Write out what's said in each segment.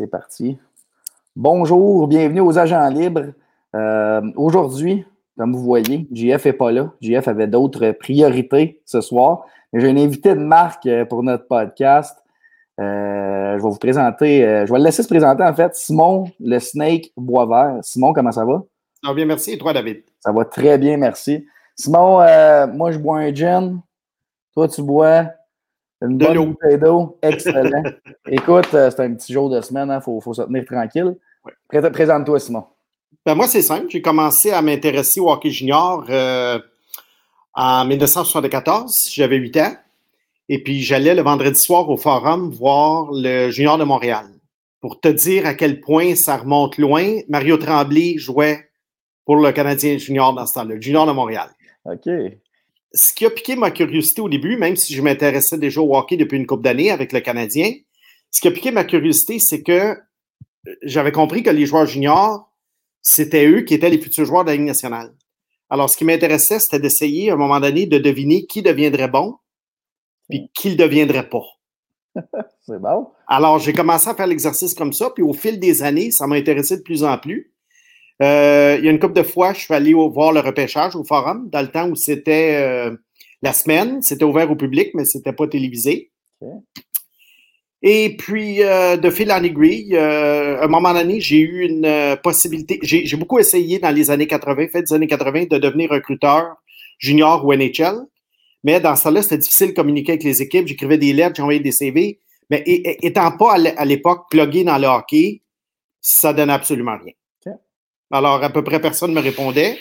C'est parti. Bonjour, bienvenue aux Agents Libres. Euh, aujourd'hui, comme vous voyez, JF n'est pas là. JF avait d'autres priorités ce soir. J'ai un invité de marque euh, pour notre podcast. Euh, je vais vous présenter, je vais le laisser se présenter en fait, Simon le Snake Boisvert. Simon, comment ça va? Ça va bien, merci. Et toi, David? Ça va très bien, merci. Simon, moi, je bois un gin. Toi, tu bois une de bonne bouteille d'eau. Excellent. Écoute, c'est un petit jour de semaine, il hein, faut, faut, se tenir tranquille. Présente-toi, Simon. Ben moi, c'est simple. J'ai commencé à m'intéresser au hockey junior euh, en 1974. J'avais 8 ans. Et puis, j'allais le vendredi soir au Forum voir le junior de Montréal. Pour te dire à quel point ça remonte loin, Mario Tremblay jouait pour le Canadien junior dans ce temps-là, le junior de Montréal. OK. Ce qui a piqué ma curiosité au début, même si je m'intéressais déjà au hockey depuis une couple d'années avec le Canadien, ce qui a piqué ma curiosité, c'est que j'avais compris que les joueurs juniors, c'était eux qui étaient les futurs joueurs de la Ligue nationale. Alors, ce qui m'intéressait, c'était d'essayer à un moment donné de deviner qui deviendrait bon, puis qui ne deviendrait pas. C'est bon. Alors, j'ai commencé à faire l'exercice comme ça, puis au fil des années, ça m'a intéressé de plus en plus. Euh, il y a une couple de fois, je suis allé voir le repêchage au forum, dans le temps où c'était euh, la semaine, c'était ouvert au public, mais c'était pas télévisé. Et puis, euh, de fil en aiguille, euh, à un moment donné, j'ai eu une euh, possibilité. J'ai beaucoup essayé dans les années 80, fait des années 80, de devenir recruteur junior ou NHL. Mais dans ce temps-là, c'était difficile de communiquer avec les équipes. J'écrivais des lettres, j'envoyais des CV. Mais étant pas à l'époque plugué dans le hockey, ça donnait absolument rien. Alors, à peu près personne ne me répondait.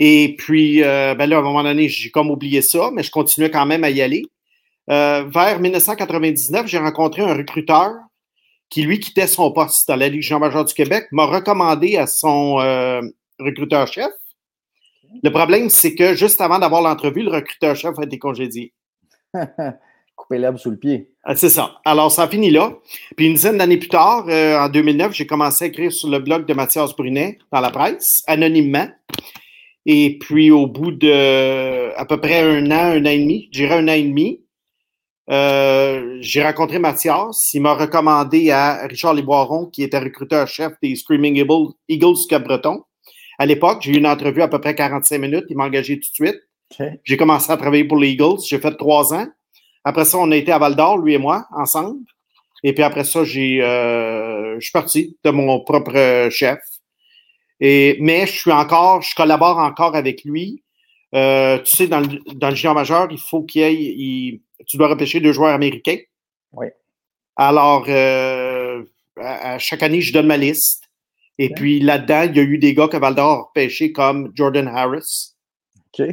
Et puis, ben là, à un moment donné, j'ai comme oublié ça, mais je continuais quand même à y aller. Euh, vers 1999, j'ai rencontré un recruteur qui, lui, quittait son poste dans la Ligue majeure du Québec, m'a recommandé à son euh, recruteur-chef. Le problème, c'est que juste avant d'avoir l'entrevue, le recruteur-chef a été congédié. Couper l'herbe sous le pied. Ah, c'est ça. Alors, ça a fini là. Puis une dizaine d'années plus tard, euh, en 2009, j'ai commencé à écrire sur le blog de Mathias Brunet dans la presse, anonymement. Et puis, au bout de à peu près un an, un an et demi, je dirais un an et demi, euh, j'ai rencontré Mathias. Il m'a recommandé à Richard Lesboiron, qui était recruteur-chef des Screaming Eagles, Eagles Cap-Breton. À l'époque, j'ai eu une entrevue à peu près 45 minutes. Il m'a engagé tout de suite. J'ai commencé à travailler pour les Eagles. J'ai fait trois ans. Après ça, on a été à Val d'Or, lui et moi, ensemble. Et puis après ça, j'ai, euh, je suis parti de mon propre chef. Et, mais je suis encore, je collabore encore avec lui. Euh, tu sais, dans le, dans le junior majeur, il faut qu'il y ait, il, tu dois repêcher deux joueurs américains. Oui. Alors, euh, à, chaque année, je donne ma liste. Et puis là-dedans, il y a eu des gars que Valdor a repêché comme Jordan Harris. OK.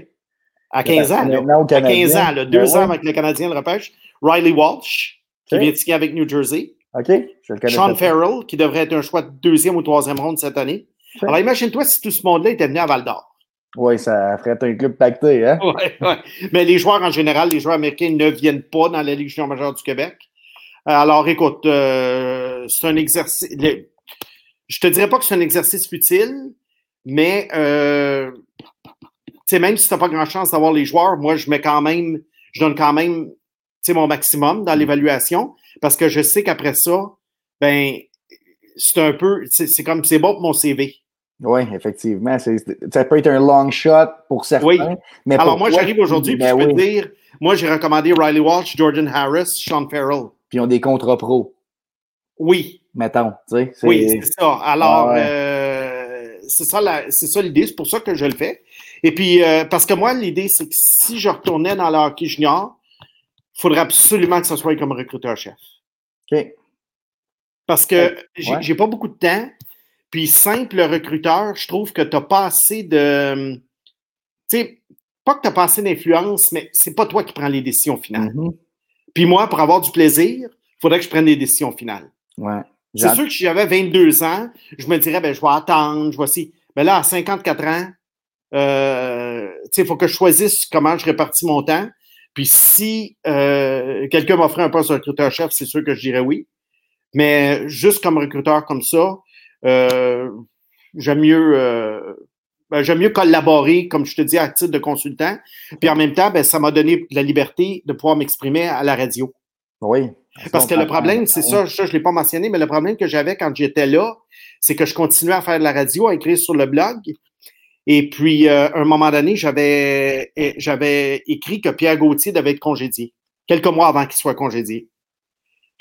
À 15 ans. Là, à 15 ans, là, deux ans avec le Canadien le repêche. Riley Walsh, qui vient de signer avec New Jersey. OK. Je le connais Sean Farrell, qui devrait être un choix de deuxième ou troisième ronde cette année. Alors, imagine-toi si tout ce monde-là était venu à Val d'Or. Oui, ça ferait un club pacté, hein? Oui, oui. Mais les joueurs en général, les joueurs américains ne viennent pas dans la Ligue junior majeure du Québec. Alors, écoute, euh, c'est un exercice. je te dirais pas que c'est un exercice utile, mais euh, même si tu n'as pas grand chance d'avoir les joueurs, moi, je mets quand même, je donne quand même mon maximum dans l'évaluation parce que je sais qu'après ça, ben, c'est un peu, c'est comme, c'est bon pour mon CV. Oui, effectivement. Ça peut être un long shot pour certains. Oui. Mais Alors, moi, j'arrive aujourd'hui, ben je peux te dire, moi, j'ai recommandé Riley Walsh, Jordan Harris, Sean Farrell. Puis ils ont des contrats pro. Oui. Mettons, tu sais. Oui, c'est ça. Alors, ah euh, c'est ça l'idée. C'est pour ça que je le fais. Et puis, euh, parce que moi, l'idée, c'est que si je retournais dans le hockey junior, il faudrait absolument que ce soit comme recruteur-chef. OK. Parce que j'ai pas beaucoup de temps. Puis simple recruteur, je trouve que tu n'as pas assez de. Tu sais, pas que tu n'as pas assez d'influence, mais c'est pas toi qui prends les décisions finales. Mm-hmm. Puis moi, pour avoir du plaisir, il faudrait que je prenne des décisions finales. Ouais. C'est sûr que si j'avais 22 ans, je me dirais, ben, je vais attendre, je vais aussi. Mais là, à 54 ans, euh, il faut que je choisisse comment je répartis mon temps. Puis si euh, quelqu'un m'offrait un poste de recruteur-chef, c'est sûr que je dirais oui. Mais juste comme recruteur comme ça, j'aime mieux euh, ben, j'aime mieux collaborer, comme je te dis, à titre de consultant. Puis en même temps, ben, ça m'a donné la liberté de pouvoir m'exprimer à la radio. Oui. Parce que le problème, c'est ça, ça, je ne l'ai pas mentionné, mais le problème que j'avais quand j'étais là, c'est que je continuais à faire de la radio, à écrire sur le blog. Et puis, euh, à un moment donné, j'avais, eh, j'avais écrit que Pierre Gauthier devait être congédié, quelques mois avant qu'il soit congédié.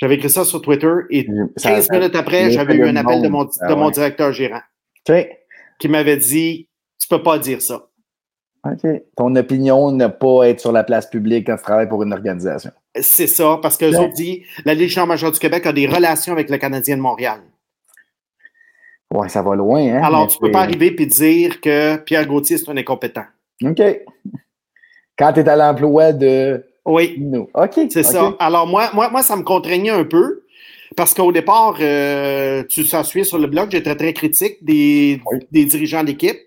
J'avais écrit ça sur Twitter et 15 minutes après, j'avais eu un appel de mon, de ah mon directeur gérant qui m'avait dit Tu peux pas dire ça. OK. Ton opinion ne pas être sur la place publique quand tu travailles pour une organisation. C'est ça, parce que ont dit la Légion majeure du Québec a des relations avec le Canadien de Montréal. Ouais, ça va loin, hein? Alors, tu peux pas arriver et dire que Pierre Gauthier, c'est un incompétent. OK. Quand tu es à l'emploi de oui. OK. C'est ça. Alors, moi, moi, moi, ça me contraignait un peu parce qu'au départ, euh, tu s'en sur le blog, j'étais très critique des, des dirigeants d'équipe.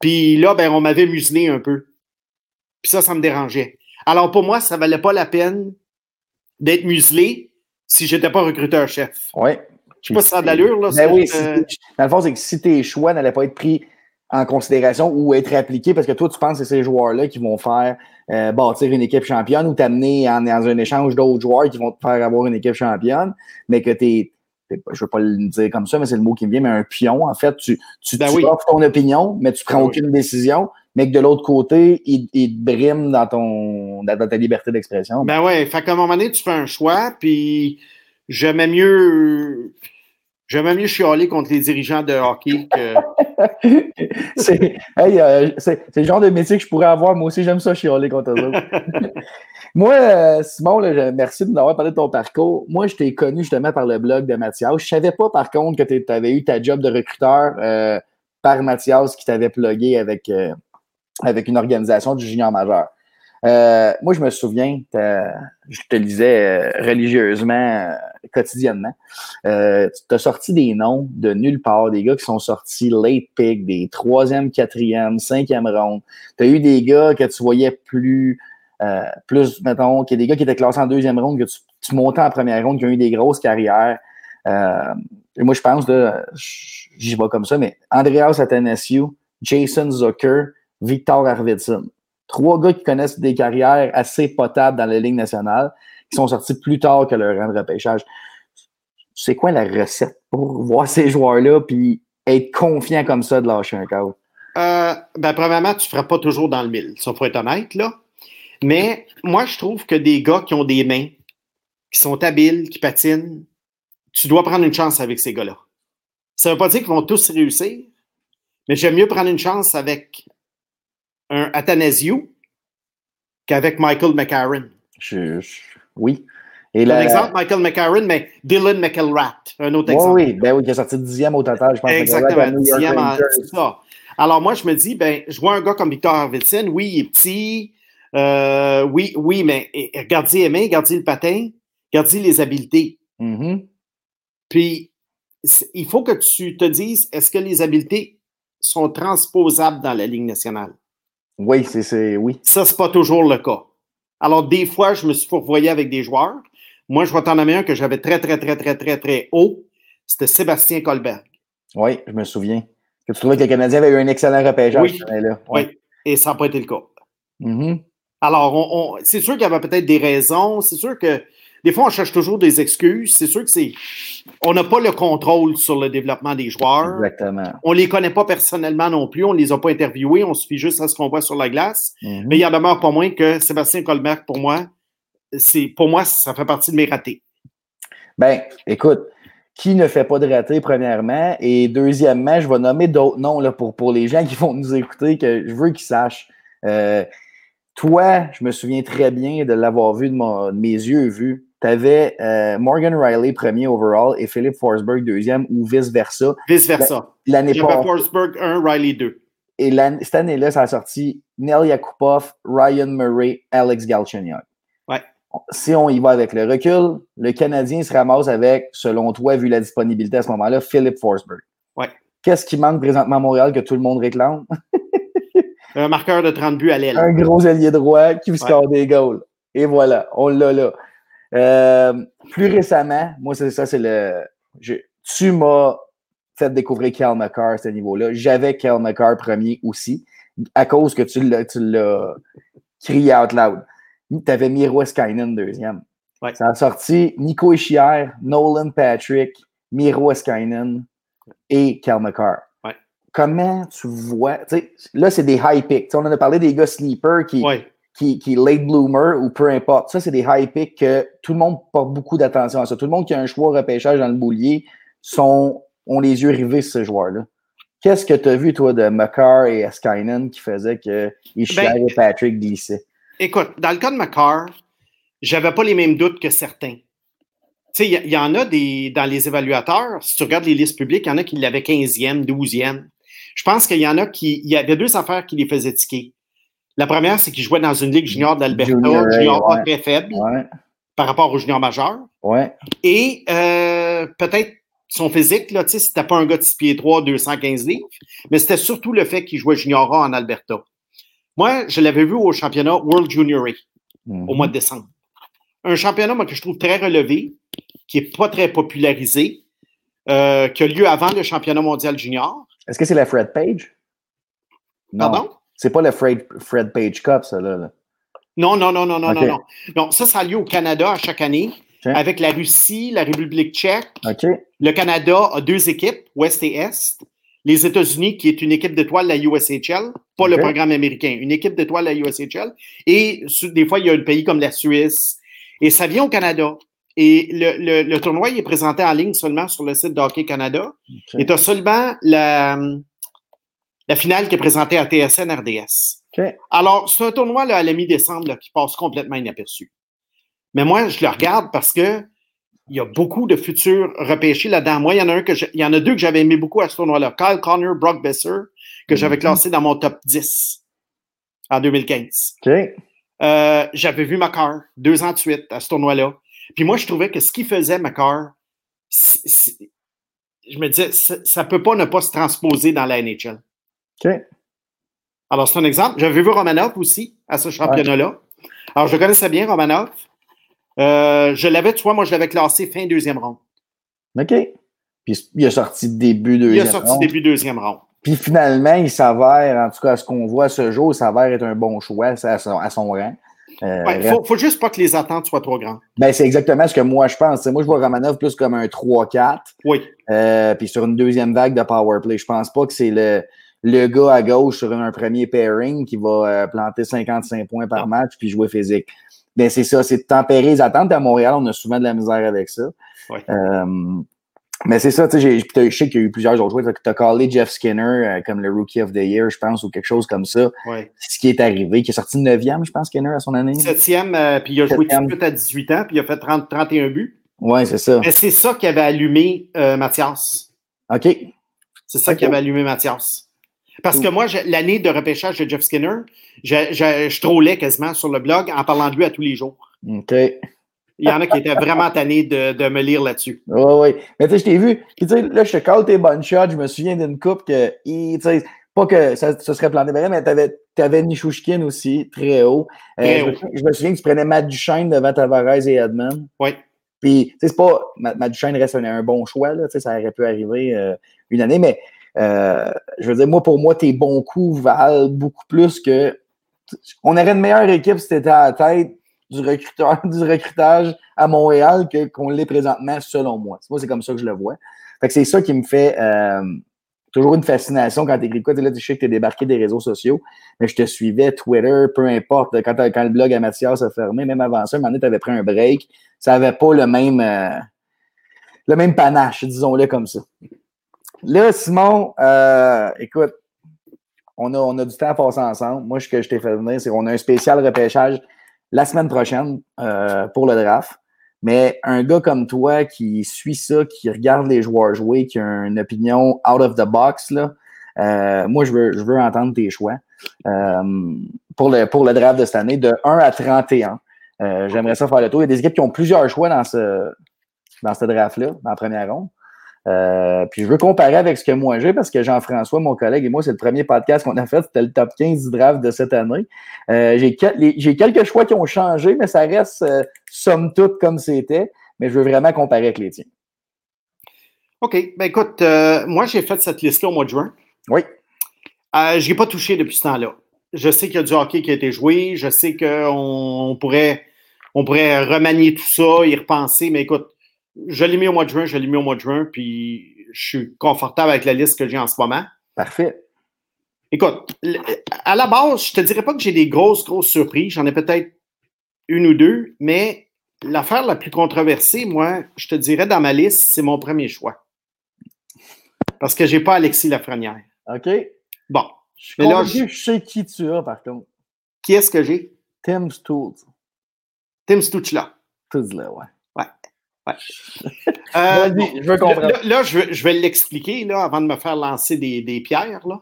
Puis là, ben, on m'avait muselé un peu. Puis ça, ça me dérangeait. Alors, pour moi, ça valait pas la peine d'être muselé si j'étais pas recruteur-chef. Oui. Je sais pas si ça a de l'allure, là. Ben oui, dans le fond, c'est que si tes choix n'allaient pas être pris en considération ou être appliqués parce que toi, tu penses que c'est ces joueurs-là qui vont faire euh, bâtir une équipe championne ou t'amener en, dans un échange d'autres joueurs qui vont te faire avoir une équipe championne, mais que tu es, je veux pas le dire comme ça, mais c'est le mot qui me vient, mais un pion, en fait, tu, tu, ben offres ton opinion, mais tu prends ben aucune décision, mais que de l'autre côté, il, il, te brime dans ton dans ta liberté d'expression. Ben ouais, fait qu'à un moment donné, tu fais un choix, puis j'aimais mieux J'aimais mieux chialer contre les dirigeants de hockey que. c'est euh, le genre de métier que je pourrais avoir. Moi aussi, j'aime ça chialer contre eux Moi, euh, Simon, merci de m'avoir parlé de ton parcours. Moi, je t'ai connu justement par le blog de Mathias. Je savais pas, par contre, que tu avais eu ta job de recruteur euh, par Mathias qui t'avait plugué avec, avec une organisation du junior majeur. Moi, je me souviens, je te lisais euh, religieusement, euh, quotidiennement. tu as sorti des noms de nulle part, des gars qui sont sortis late pick, des troisième, quatrième, cinquième round. Tu as eu des gars que tu voyais plus, plus, mettons, qu'il y a des gars qui étaient classés en deuxième round, que tu, montais en première ronde, qui ont eu des grosses carrières. et moi, je pense, j'y vais comme ça, mais Andreas Athanasiou, Jason Zucker, Victor Arvidsson trois gars qui connaissent des carrières assez potables dans la Ligue nationale, qui sont sortis plus tard que leur rang de repêchage. C'est quoi la recette pour voir ces joueurs-là puis être confiant comme ça de lâcher un cadre? Euh, ben, premièrement, tu ne feras pas toujours dans le mille. Ça, faut être honnête, là. Mais moi, je trouve que des gars qui ont des mains, qui sont habiles, qui patinent, tu dois prendre une chance avec ces gars-là. Ça ne veut pas dire qu'ils vont tous réussir, mais j'aime mieux prendre une chance avec un Athanasiou qu'avec Michael McCarron. Oui. Et Par exemple, Michael McCarron, mais Dylan McElrath, un autre exemple. Oui, ben oui, qui a sorti dixième au total, je pense. Exactement, dixième en ça. Alors moi, je me dis, ben, je vois un gars comme Victor Arvidsson, oui, il est petit, euh, oui, oui, mais regardez les mains, regardez le patin, regardez les habiletés. Mm-hmm. Puis, il faut que tu te dises, est-ce que les habiletés sont transposables dans la Ligue nationale? Oui, c'est oui. Ça, c'est pas toujours le cas. Alors, des fois, je me suis fourvoyé avec des joueurs. Moi, je vais t'en nommer un que j'avais très, très, très, très, très, très haut. C'était Sébastien Colberg. Oui, je me souviens. Que tu trouvais que le Canadien avait eu un excellent repêchage. Oui, là. oui. et ça n'a pas été le cas. Mm-hmm. Alors, on, c'est sûr qu'il y avait peut-être des raisons. C'est sûr que des fois, on cherche toujours des excuses. C'est sûr que c'est. On n'a pas le contrôle sur le développement des joueurs. Exactement. On ne les connaît pas personnellement non plus. On ne les a pas interviewés. On suffit juste à ce qu'on voit sur la glace. Mhm. Mais il y en demeure pas moins que Sébastien Colbert, pour moi, c'est pour moi, ça fait partie de mes ratés. Ben, écoute, qui ne fait pas de ratés, premièrement? Et deuxièmement, je vais nommer d'autres noms là, pour, pour les gens qui vont nous écouter, que je veux qu'ils sachent. Euh, toi, je me souviens très bien de l'avoir vu de, de, mes yeux vu tu avais euh, Morgan Riley premier overall et Philip Forsberg deuxième ou vice-versa. Vice-versa. L'année passée. Forsberg 1, Riley 2. Et cette année-là, ça a sorti Nel Yakupov, Ryan Murray, Alex Galchenyuk. Ouais. Si on y va avec le recul, le Canadien se ramasse avec, selon toi, vu la disponibilité à ce moment-là, Philip Forsberg. Ouais. Qu'est-ce qui manque présentement à Montréal que tout le monde réclame? Un marqueur de 30 buts à l'aile. Un gros allié droit qui vous score des goals. Et voilà, on l'a là. Euh, plus récemment, moi, c'est ça, c'est le. tu m'as fait découvrir Cal McCarr à ce niveau-là. J'avais Cal McCarr premier aussi, à cause que tu l'as crié out loud. Tu avais Miro Escainen deuxième. Ça a sorti Nico Ishier, Nolan Patrick, Miro Escainen et Cal McCarr. Comment tu vois, là, c'est des high picks. on en a parlé des gars sleeper qui, qui, qui late bloomer ou peu importe. Ça, c'est des high picks que tout le monde porte beaucoup d'attention à ça. Tout le monde qui a un choix repêchage dans le boulier sont, ont les yeux rivés sur ces joueurs-là. Qu'est-ce que tu as vu, toi, de McCarr et Escainen qui faisait que Ishier ben, et Patrick glissaient? Écoute, dans le cas de McCarr, j'avais pas les mêmes doutes que certains. Tu sais, il y, en a des, dans les évaluateurs, si tu regardes les listes publiques, il y en a qui l'avaient 15e, 12e. Je pense qu'il y en a qui, il y avait deux affaires qui les faisaient tiquer. La première, c'est qu'il jouait dans une ligue junior d'Alberta, junior, junior A très faible par rapport au junior majeur. Ouais. Et euh, peut-être son physique, là, tu sais, c'était pas un gars de 6 pieds 3, 215 livres, mais c'était surtout le fait qu'il jouait junior A en Alberta. Moi, je l'avais vu au championnat World Junior A au mois de décembre un championnat moi, que je trouve très relevé, qui n'est pas très popularisé, euh, qui a lieu avant le championnat mondial junior. Est-ce que c'est la Fred Page? Non. Pardon? C'est pas le Fred, Fred Page Cup, ça, là. Non, non, non, non, non, non, non. ça, ça a lieu au Canada à chaque année, avec la Russie, la République tchèque. Le Canada a deux équipes, Ouest et Est. Les États-Unis, qui est une équipe d'étoiles, la USHL, pas le programme américain, une équipe d'étoiles, la USHL. Et des fois, il y a un pays comme la Suisse, et ça vient au Canada. Et le, le, tournoi il est présenté en ligne seulement sur le site de Hockey Canada. Et tu as seulement la, la finale qui est présentée à TSN RDS. Alors, c'est un tournoi là, à la mi-décembre qui passe complètement inaperçu. Mais moi, je le regarde parce que il y a beaucoup de futurs repêchés là-dedans. Moi, il y en a un que il y en a deux que j'avais aimé beaucoup à ce tournoi-là. Kyle Connor, Brock Besser, que j'avais mhm. classé dans mon top 10 en 2015. Euh, j'avais vu Macar deux ans de suite à ce tournoi-là. Puis moi, je trouvais que ce qu'il faisait, Macar, je me disais, ça ne peut pas ne pas se transposer dans la NHL. OK. Alors, c'est un exemple. J'avais vu Romanov aussi à ce championnat-là. Alors, je connaissais bien Romanov. Euh, je l'avais, tu vois, moi, je l'avais classé fin deuxième ronde. OK. Puis il a sorti début deuxième ronde. Il a sorti début deuxième ronde. Puis finalement, il s'avère, en tout cas, ce qu'on voit ce jour, il s'avère être un bon choix à son, à son rang. Euh, il faut, faut, juste pas que les attentes soient trop grandes. Ben, c'est exactement ce que moi je pense. moi, je vois Romanov plus comme un 3-4. Oui. Euh, puis sur une deuxième vague de power play. Je pense pas que c'est le, le gars à gauche sur un premier pairing qui va euh, planter 55 points par match puis jouer physique. Ben, c'est ça, c'est de tempérer les attentes. À Montréal, on a souvent de la misère avec ça. Oui. Mais c'est ça, tu sais, je sais qu'il y a eu plusieurs autres joueurs. Tu as callé Jeff Skinner euh, comme le Rookie of the Year, je pense, ou quelque chose comme ça. Ouais. Ce qui est arrivé, qui est sorti 9e, je pense, Skinner, à son année. 7e, euh, puis il a joué tout de suite à 18 ans, puis il a fait 30, 31 buts. Oui, c'est ça. Mais c'est ça qui avait allumé euh, Mathias. OK. C'est ça qui avait allumé Mathias. Parce que moi, l'année de repêchage de Jeff Skinner, je, je, je trollais quasiment sur le blog en parlant de lui à tous les jours. OK. Il y en a qui étaient vraiment tannés de, de me lire là-dessus. Oui, oui. Mais tu sais, je t'ai vu. Puis, tu sais, là, je te call tes bonnes shots. Je me souviens d'une coupe que, tu sais, pas que ça, ça serait planté mais tu avais, avais Nishushkin aussi, très haut. Euh, très haut. Je, me souviens que tu prenais Matt Duchesne devant Tavares et Edmond. Oui. Puis, tu sais, c'est pas. Matt Duchesne reste un, un, bon choix, là. Tu sais, ça aurait pu arriver euh, une année, mais euh, je veux dire, moi, pour moi, tes bons coups valent beaucoup plus que. On aurait une meilleure équipe si tu étais à la tête du, recruteur, du recrutage à Montréal que, qu'on l'est présentement, selon moi. Moi, c'est comme ça que je le vois. Fait que c'est ça qui me fait euh, toujours une fascination quand tu écris quoi. Là, tu sais que tu es débarqué des réseaux sociaux, mais je te suivais, Twitter, peu importe. Quand, quand le blog à Mathias a fermé, même avant ça, un moment donné, tu avais pris un break. Ça n'avait pas le même, euh, le même panache, disons-le comme ça. Là, Simon, euh, écoute, on a, on a du temps à passer ensemble. Moi, ce que je t'ai fait venir, c'est qu'on a un spécial repêchage la semaine prochaine euh, pour le draft. Mais un gars comme toi qui suit ça, qui regarde les joueurs jouer, qui a une opinion out of the box, là, euh, moi, je veux, je veux entendre tes choix euh, pour, le, pour le draft de cette année, de 1 à 31. J'aimerais ça faire le tour. Il y a des équipes qui ont plusieurs choix dans ce, dans ce draft-là, dans la première ronde. Euh, puis je veux comparer avec ce que moi j'ai parce que Jean-François, mon collègue et moi, c'est le premier podcast qu'on a fait. C'était le top 15 du draft de cette année. Euh, j'ai, quelques choix qui ont changé, mais ça reste euh, somme toute comme c'était. Mais je veux vraiment comparer avec les tiens. OK. Ben écoute, moi, j'ai fait cette liste-là au mois de juin. Oui. je n'ai pas touché depuis ce temps-là. Je sais qu'il y a du hockey qui a été joué. Je sais qu'on pourrait, on pourrait remanier tout ça, y repenser. Mais écoute, je l'ai mis au mois de juin, je l'ai mis au mois de juin, puis je suis confortable avec la liste que j'ai en ce moment. Parfait. Écoute, à la base, je te dirais pas que j'ai des grosses, grosses surprises. J'en ai peut-être une ou deux, mais l'affaire la plus controversée, moi, je te dirais dans ma liste, c'est mon premier choix. Parce que j'ai pas Alexis Lafrenière. OK. Bon. Je, mais là, je sais qui tu as, par contre. Qui est-ce que j'ai? Tim Stutz. Tim Stutz-là. là, ouais. Euh, je veux comprendre. Là, je, vais l'expliquer là, avant de me faire lancer des, pierres. Là.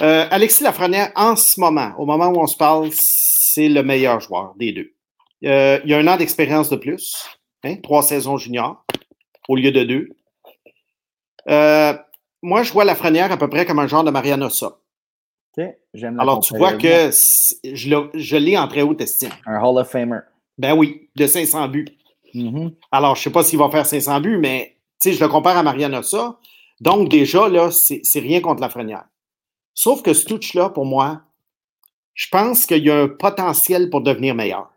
Euh, Alexis Lafrenière, en ce moment, au moment où on se parle, c'est le meilleur joueur des deux. Euh, il a un an d'expérience de plus, hein, trois saisons juniors au lieu de deux. moi, je vois Lafrenière à peu près comme un genre de Mariano Ossa. Alors, tu vois que je l'ai en très haute estime. Un Hall of Famer. Ben oui, de 500 buts. Mm-hmm. Alors, je ne sais pas s'il va faire 500 buts, mais je le compare à Mariano Ossa. Donc, déjà, là, c'est rien contre la frenière. Sauf que ce touch-là, pour moi, je pense qu'il y a un potentiel pour devenir meilleur.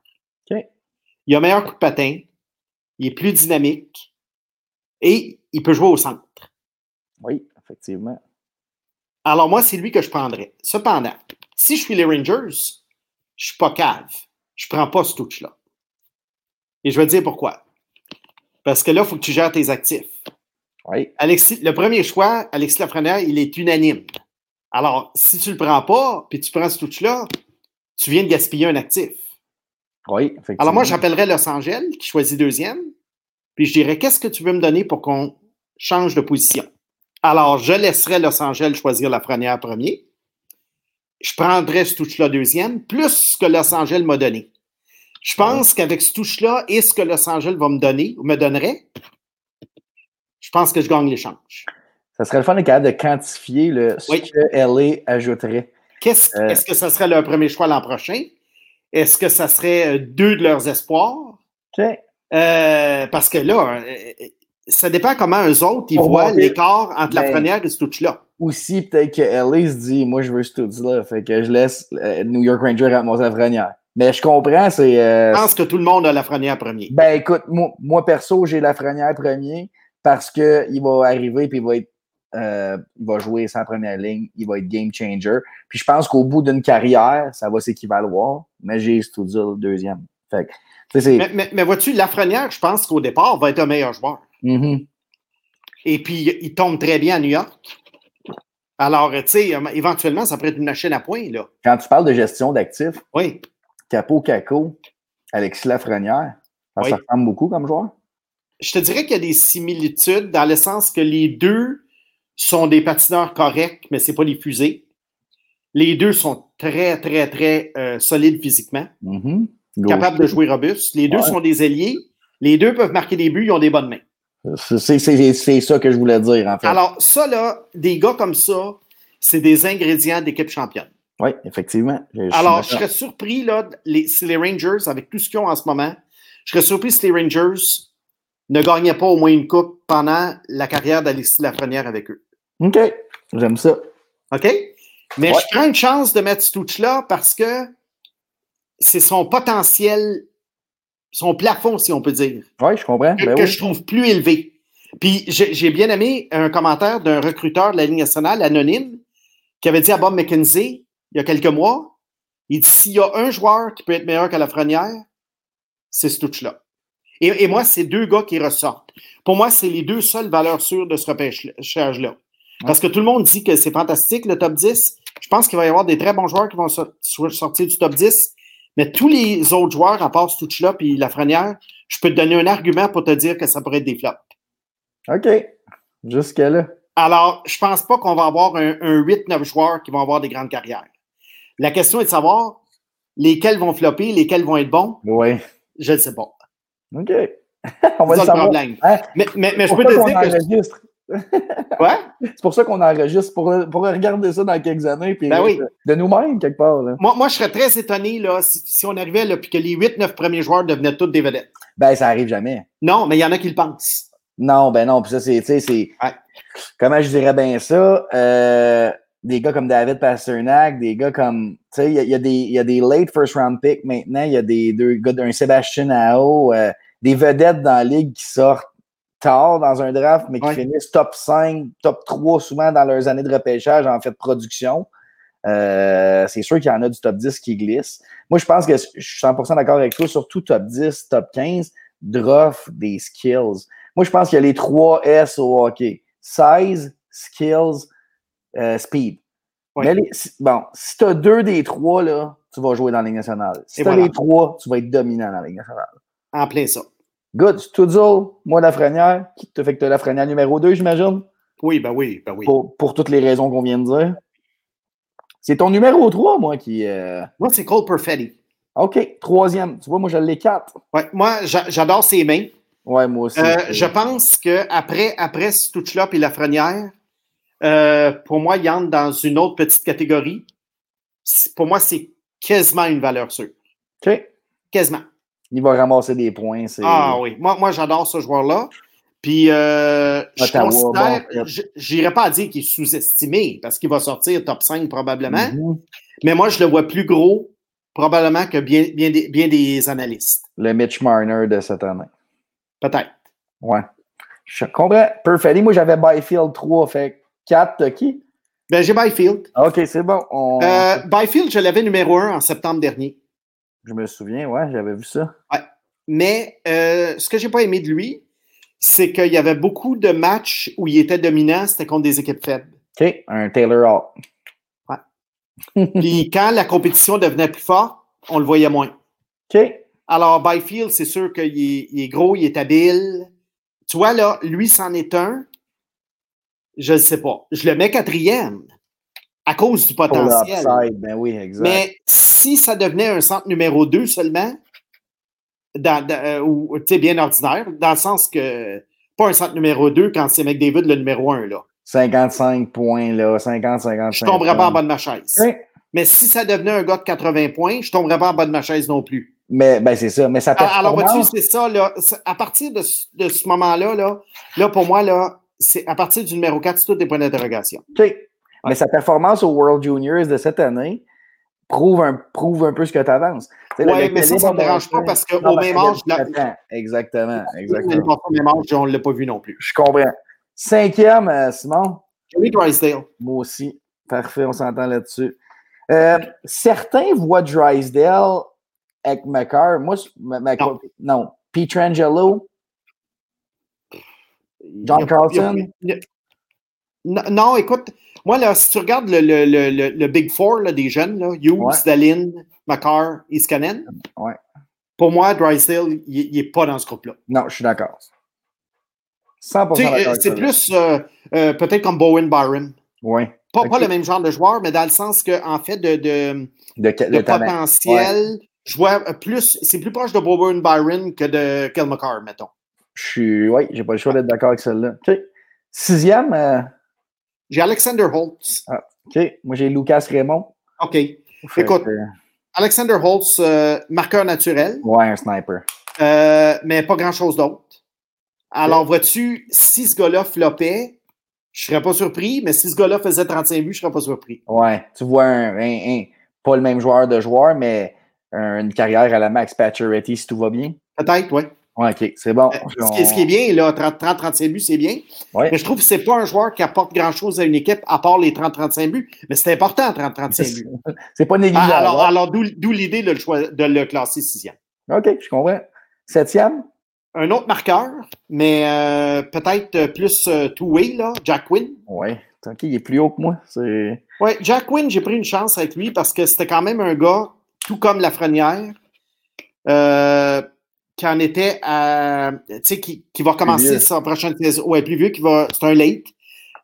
Il a un meilleur coup de patin, il est plus dynamique et il peut jouer au centre. Oui, effectivement. Alors, moi, c'est lui que je prendrais. Cependant, si je suis les Rangers, je suis pas cave. Je prends pas ce touch-là. Et je vais te dire pourquoi. Parce que là, il faut que tu gères tes actifs. Oui. Alexis, le premier choix, Alexis Lafrenière, il est unanime. Alors, si tu ne le prends pas, puis tu prends ce touch-là, tu viens de gaspiller un actif. Oui, effectivement. Alors, moi, j'appellerais Los Angeles, qui choisit deuxième, puis je dirais, qu'est-ce que tu veux me donner pour qu'on change de position? Alors, je laisserai Los Angeles choisir Lafrenière premier. Je prendrais ce touch-là deuxième, plus ce que Los Angeles m'a donné. Je pense qu'avec ce touche-là et ce que Los Angeles va me donner ou me donnerait, je pense que je gagne l'échange. Ça serait le fun de capable de quantifier le, ce que LA ajouterait. Euh, Est-ce que ça serait leur premier choix l'an prochain? Est-ce que ça serait euh, deux de leurs espoirs? Euh, parce que là, ça dépend comment eux autres ils voient l'écart entre la ben, première et ce touch-là. Aussi, peut-être que LA se dit Moi, je veux ce touch-là. Fait que je laisse New York Ranger à mon Lafrenière. Mais je comprends, c'est. Euh, je pense que tout le monde a la frenière premier. Ben écoute, moi, perso, j'ai la frenière premier parce qu'il va arriver puis il va être. Euh, il va jouer sans première ligne, il va être game changer. Puis je pense qu'au bout d'une carrière, ça va s'équivaloir, mais j'ai le deuxième. Fait mais, mais, mais vois-tu, Lafrenière, je pense qu'au départ, va être un meilleur joueur. Mm-hmm. Et puis, il tombe très bien à New York. Alors, tu sais, éventuellement, ça pourrait être une machine à points, là. Quand tu parles de gestion d'actifs, oui. Capo Caco, Alexis Lafrenière. Ça, ressemble beaucoup comme joueur? Je te dirais qu'il y a des similitudes dans le sens que les deux sont des patineurs corrects, mais ce n'est pas des fusées. Les deux sont très, très, très euh, solides physiquement, mm-hmm. capables de jouer robuste. Les deux sont des ailiers. Les deux peuvent marquer des buts, ils ont des bonnes mains. C'est ça que je voulais dire, en fait. Alors, ça, là, des gars comme ça, c'est des ingrédients d'équipe championne. Oui, effectivement. Alors, je serais surpris, là, les, si les Rangers, avec tout ce qu'ils ont en ce moment, je serais surpris si les Rangers ne gagnaient pas au moins une coupe pendant la carrière d'Alexis Lafrenière avec eux. OK. J'aime ça. OK? Mais je prends une chance de mettre ce touch-là parce que c'est son potentiel, son plafond, si on peut dire. Oui, je comprends. Que, ben je trouve plus élevé. Puis j'ai bien aimé un commentaire d'un recruteur de la Ligue nationale, anonyme, qui avait dit à Bob McKenzie il y a quelques mois. Il dit s'il y a un joueur qui peut être meilleur qu'à la Frenière, c'est ce touch-là. Et, moi, c'est deux gars qui ressortent. Pour moi, c'est les deux seules valeurs sûres de ce repêchage-là. Parce que tout le monde dit que c'est fantastique, le top 10. Je pense qu'il va y avoir des très bons joueurs qui vont sortir du top 10. Mais tous les autres joueurs, à part ce touch-là puis la Frenière, je peux te donner un argument pour te dire que ça pourrait être des flops. OK. Jusqu'à là. Alors, je pense pas qu'on va avoir un 8-9 joueurs qui vont avoir des grandes carrières. La question est de savoir lesquels vont flopper, lesquels vont être bons. Oui. Je ne sais pas. OK. on va le savoir. Hein? Mais, mais, mais je peux te dire que. enregistre. Quoi? C'est pour ça qu'on enregistre, pour, pour regarder ça dans quelques années, puis Ben oui. de, de nous-mêmes, quelque part. Là. Moi, moi, je serais très étonné là, si, si on arrivait là, puis que les 8-9 premiers joueurs devenaient tous des vedettes. Ben, ça arrive jamais. Non, mais il y en a qui le pensent. Non, ben non, puis ça, c'est, tu sais, c'est. Ouais. Comment je dirais bien ça? Euh, des gars comme David Pasternak, des gars comme. Tu sais, il y, y a des- il y a des late first round picks maintenant, il y a des deux gars d'un Sébastien Ao, euh, des vedettes dans la ligue qui sortent tard dans un draft, mais qui Ouais. finissent top 5, top 3 souvent dans leurs années de repêchage en fait de production. Euh, c'est sûr qu'il y en a du top 10 qui glisse. Moi, je pense que je suis 100% d'accord avec toi, surtout top 10, top 15, draft des skills. Moi, je pense qu'il y a les 3 S au hockey. Size, skills, euh, speed. Mais les- bon, si tu as deux des trois, là, tu vas jouer dans la Ligue nationale. Si tu as voilà. les trois, tu vas être dominant dans la Ligue nationale. En plein ça. Good. Studzul, moi, Lafrenière. Qui te fait que tu as Lafrenière numéro 2, j'imagine? Oui, ben oui, ben oui. Pour, pour toutes les raisons qu'on vient de dire. C'est ton numéro 3, moi, qui. euh, Moi, c'est Cole Perfetti. OK, troisième. Tu vois, moi, je l'ai 4. Ouais, moi, j'a- j'adore ses mains. Ouais, moi aussi. Euh, je pense qu'après après Stuchla et Lafrenière, euh, pour moi, il entre dans une autre petite catégorie. Pour moi, c'est quasiment une valeur sûre. OK. Quasiment. Il va ramasser des points. c'est- Ah oui. Moi, moi j'adore ce joueur-là. Puis, euh, je considère, bon, pas à dire qu'il est sous-estimé parce qu'il va sortir top 5 probablement, Mhm. mais moi, je le vois plus gros probablement que bien, bien, des, bien des analystes. Le Mitch Marner de cette année. Peut-être. Ouais. Je comprends. Perfetti, moi, j'avais Byfield 3. Fait 4, t'as qui? Ben, j'ai Byfield. OK, c'est bon. On- Euh, Byfield, je l'avais numéro 1 en septembre dernier. Je me souviens, ouais, j'avais vu ça. Mais euh, ce que j'ai pas aimé de lui, c'est qu'il y avait beaucoup de matchs où il était dominant, c'était contre des équipes faibles. OK, un Taylor Hall. Puis quand la compétition devenait plus forte, on le voyait moins. OK. Alors, Byfield, c'est sûr qu'il est, il est gros, il est habile. Tu vois, là, lui, c'en est un. Je ne sais pas. Je le mets quatrième à cause du potentiel. ben oui, exact. Mais si ça devenait un centre numéro 2 seulement, dans, dans- euh, ou tu sais, bien ordinaire, dans le sens que pas un centre numéro 2 quand c'est McDavid le numéro 1, là. 55 points, là. 50, 55. Je tomberais pas en bas de ma chaise. Mais si ça devenait un gars de 80 points, je tomberais pas en bas de ma chaise non plus. Mais, ben, c'est ça. Mais ça Alors, vois-tu, c'est ça, là. À partir de, ce- de ce moment-là, là, là, pour moi, là, c'est à partir du numéro 4, c'est tous des points d'interrogation. OK. Mais sa performance au World Juniors de cette année prouve un, prouve un peu ce que tu avances. Oui, mais ça, ça ne me dérange pas parce qu'au même âge, la- Exactement, exactement. au même âge, on ne l'a pas vu non plus. Je comprends. Cinquième, euh, Simon? Joey Drysdale. Moi aussi. Parfait, on s'entend là-dessus. Euh, certains voient Drysdale avec McCarr. Moi, McCarr- Non. non. Pietrangelo, John Carlson? Non, écoute, moi, là, si tu regardes le, le, le, le, Big Four là, des jeunes, là, Hughes, Ouais. Dalin, McCarr, Iskanen, Ouais. pour moi, Drysdale, il n'est pas dans ce groupe-là. non, je suis d'accord. 100% Tu sais, d'accord. euh, C'est plus euh, euh, peut-être comme Bowen Byron. Ouais. Pas, pas le même genre de joueur, mais dans le sens que, en fait, de, de, De, potentiel, euh, plus, c'est plus proche de Bowen Byron que de Kel McCarr, mettons. Je suis. Oui, j'ai pas le choix d'être d'accord avec celle-là. OK. Sixième, euh, J'ai Alexander Holtz. OK. Moi, j'ai Lucas Raymond. OK. Fait Écoute. que, Alexander Holtz, euh, marqueur naturel. ouais, un sniper. Euh, mais pas grand-chose d'autre. Alors, vois-tu, si ce gars-là floppait, je serais pas surpris, mais si ce gars-là faisait 35 buts, je serais pas surpris. Ouais. Tu vois un, un- un- pas le même joueur de joueur, mais un- une carrière à la Max Pacioretty si tout va bien. Peut-être, oui. Ouais, OK. C'est bon. Ce, qui est- ce qui est bien, là, 30-35 buts, c'est bien. Ouais. Mais je trouve que c'est pas un joueur qui apporte grand-chose à une équipe à part les 30-35 buts. Mais c'est important, 30-35 buts. C'est pas négligeable. Ah, alors, hein? alors d'où l'idée de, de le classer sixième. OK, je comprends. Septième? Un autre marqueur, mais euh, peut-être plus euh, two-way, là, Jack Quinn. Ouais. OK, il est plus haut que moi. Oui, Jack Quinn, j'ai pris une chance avec lui parce que c'était quand même un gars, tout comme Lafrenière, euh, qui en était à. Tu sais, qui, qui va commencer sa prochaine saison. Ouais, plus vieux, qui va. C'est un late,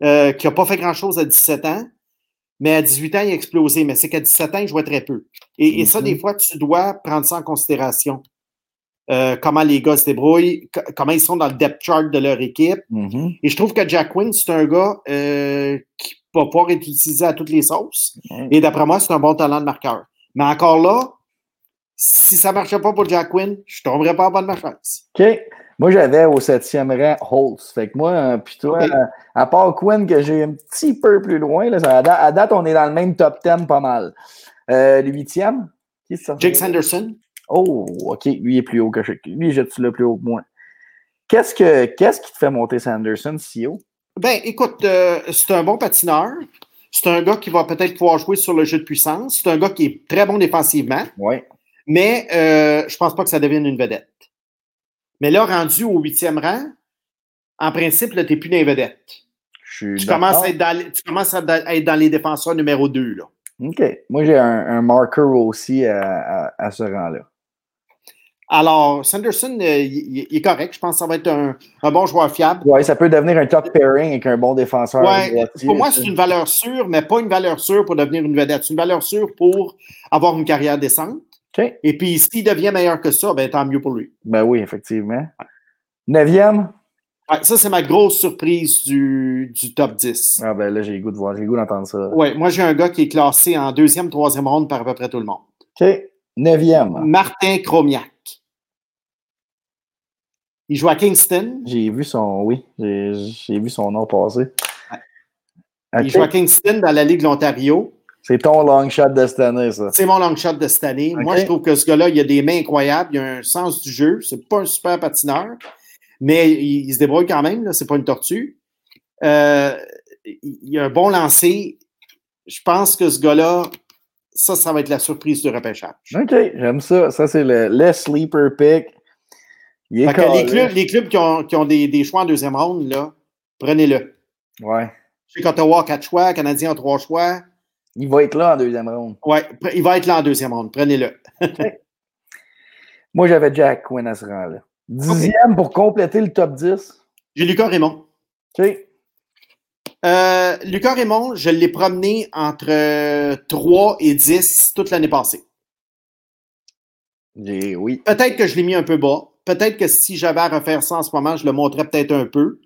euh, qui n'a pas fait grand-chose à 17 ans, mais à 18 ans, il a explosé. Mais c'est qu'à 17 ans, il jouait très peu. Et, et ça, Mhm. des fois, tu dois prendre ça en considération. euh, comment les gars se débrouillent, comment ils sont dans le depth chart de leur équipe. Mm-hmm. Et je trouve que Jack Quinn, c'est un gars euh, qui va pouvoir être utilisé à toutes les sauces. Et d'après moi, c'est un bon talent de marqueur. Mais encore là, si ça ne marchait pas pour Jack Quinn, je ne tomberais pas en bonne ma OK. Moi, j'avais au septième rang Holtz. Fait que moi, euh, puis toi, euh, à part Quinn, que j'ai un petit peu plus loin, là, à, date, on est dans le même top 10 pas mal. Euh, le huitième? Qui est Jake Sanderson. Oh, OK. Lui est plus haut que je. Lui, j'ai-tu le plus haut que moi? Qu'est-ce, que, qu'est-ce qui te fait monter Sanderson si haut? Ben, écoute, c'est un bon patineur. C'est un gars qui va peut-être pouvoir jouer sur le jeu de puissance. C'est un gars qui est très bon défensivement. Oui. Mais euh, je pense pas que ça devienne une vedette. Mais là, rendu au huitième rang, en principe, tu n'es plus une vedette. Tu commences, à être dans, tu commences à être dans les défenseurs numéro 2. Là. OK. Moi, j'ai un, marker aussi à, ce rang-là. Alors, Sanderson, euh, il, est correct. Je pense que ça va être un, bon joueur fiable. Oui, ça peut devenir un top pairing avec un bon défenseur. Ouais, pour moi, c'est une valeur sûre, mais pas une valeur sûre pour devenir une vedette. C'est une valeur sûre pour avoir une carrière décente. Et puis, s'il devient meilleur que ça, ben, tant mieux pour lui. Ben oui, effectivement. Neuvième? ça, c'est ma grosse surprise du, du, top 10. Ah ben là, j'ai le goût de voir, j'ai le goût d'entendre ça. Oui, moi, j'ai un gars qui est classé en deuxième, troisième ronde par à peu près tout le monde. OK. Neuvième. Martin Kromiak. Il joue à Kingston. J'ai vu son, oui, j'ai vu son nom passer. Il joue à Kingston dans la Ligue de l'Ontario. C'est ton long shot de cette année, ça. C'est mon long shot de cette année. Moi, je trouve que ce gars-là, il a des mains incroyables, il a un sens du jeu. C'est pas un super patineur, mais il, se débrouille quand même, c'est pas une tortue. Euh, il a un bon lancer. Je pense que ce gars-là, ça, ça va être la surprise du repêchage. OK, j'aime ça. Ça, c'est le, sleeper pick. les, clubs, les clubs qui ont, qui ont des, des, choix en deuxième ronde, là, prenez-le. Ouais. Chez Ottawa, quatre choix, Canadien a trois choix. Il va être là en deuxième ronde. Oui, il va être là en deuxième ronde. Prenez-le. Moi, j'avais Jack Quinn à ce rang-là. Dixième pour compléter le top 10. J'ai Lucas Raymond. OK. Euh, Lucas Raymond, je l'ai promené entre 3 et 10 toute l'année passée. Oui. Peut-être que je l'ai mis un peu bas. Peut-être que si j'avais à refaire ça en ce moment, je le montrais peut-être un peu.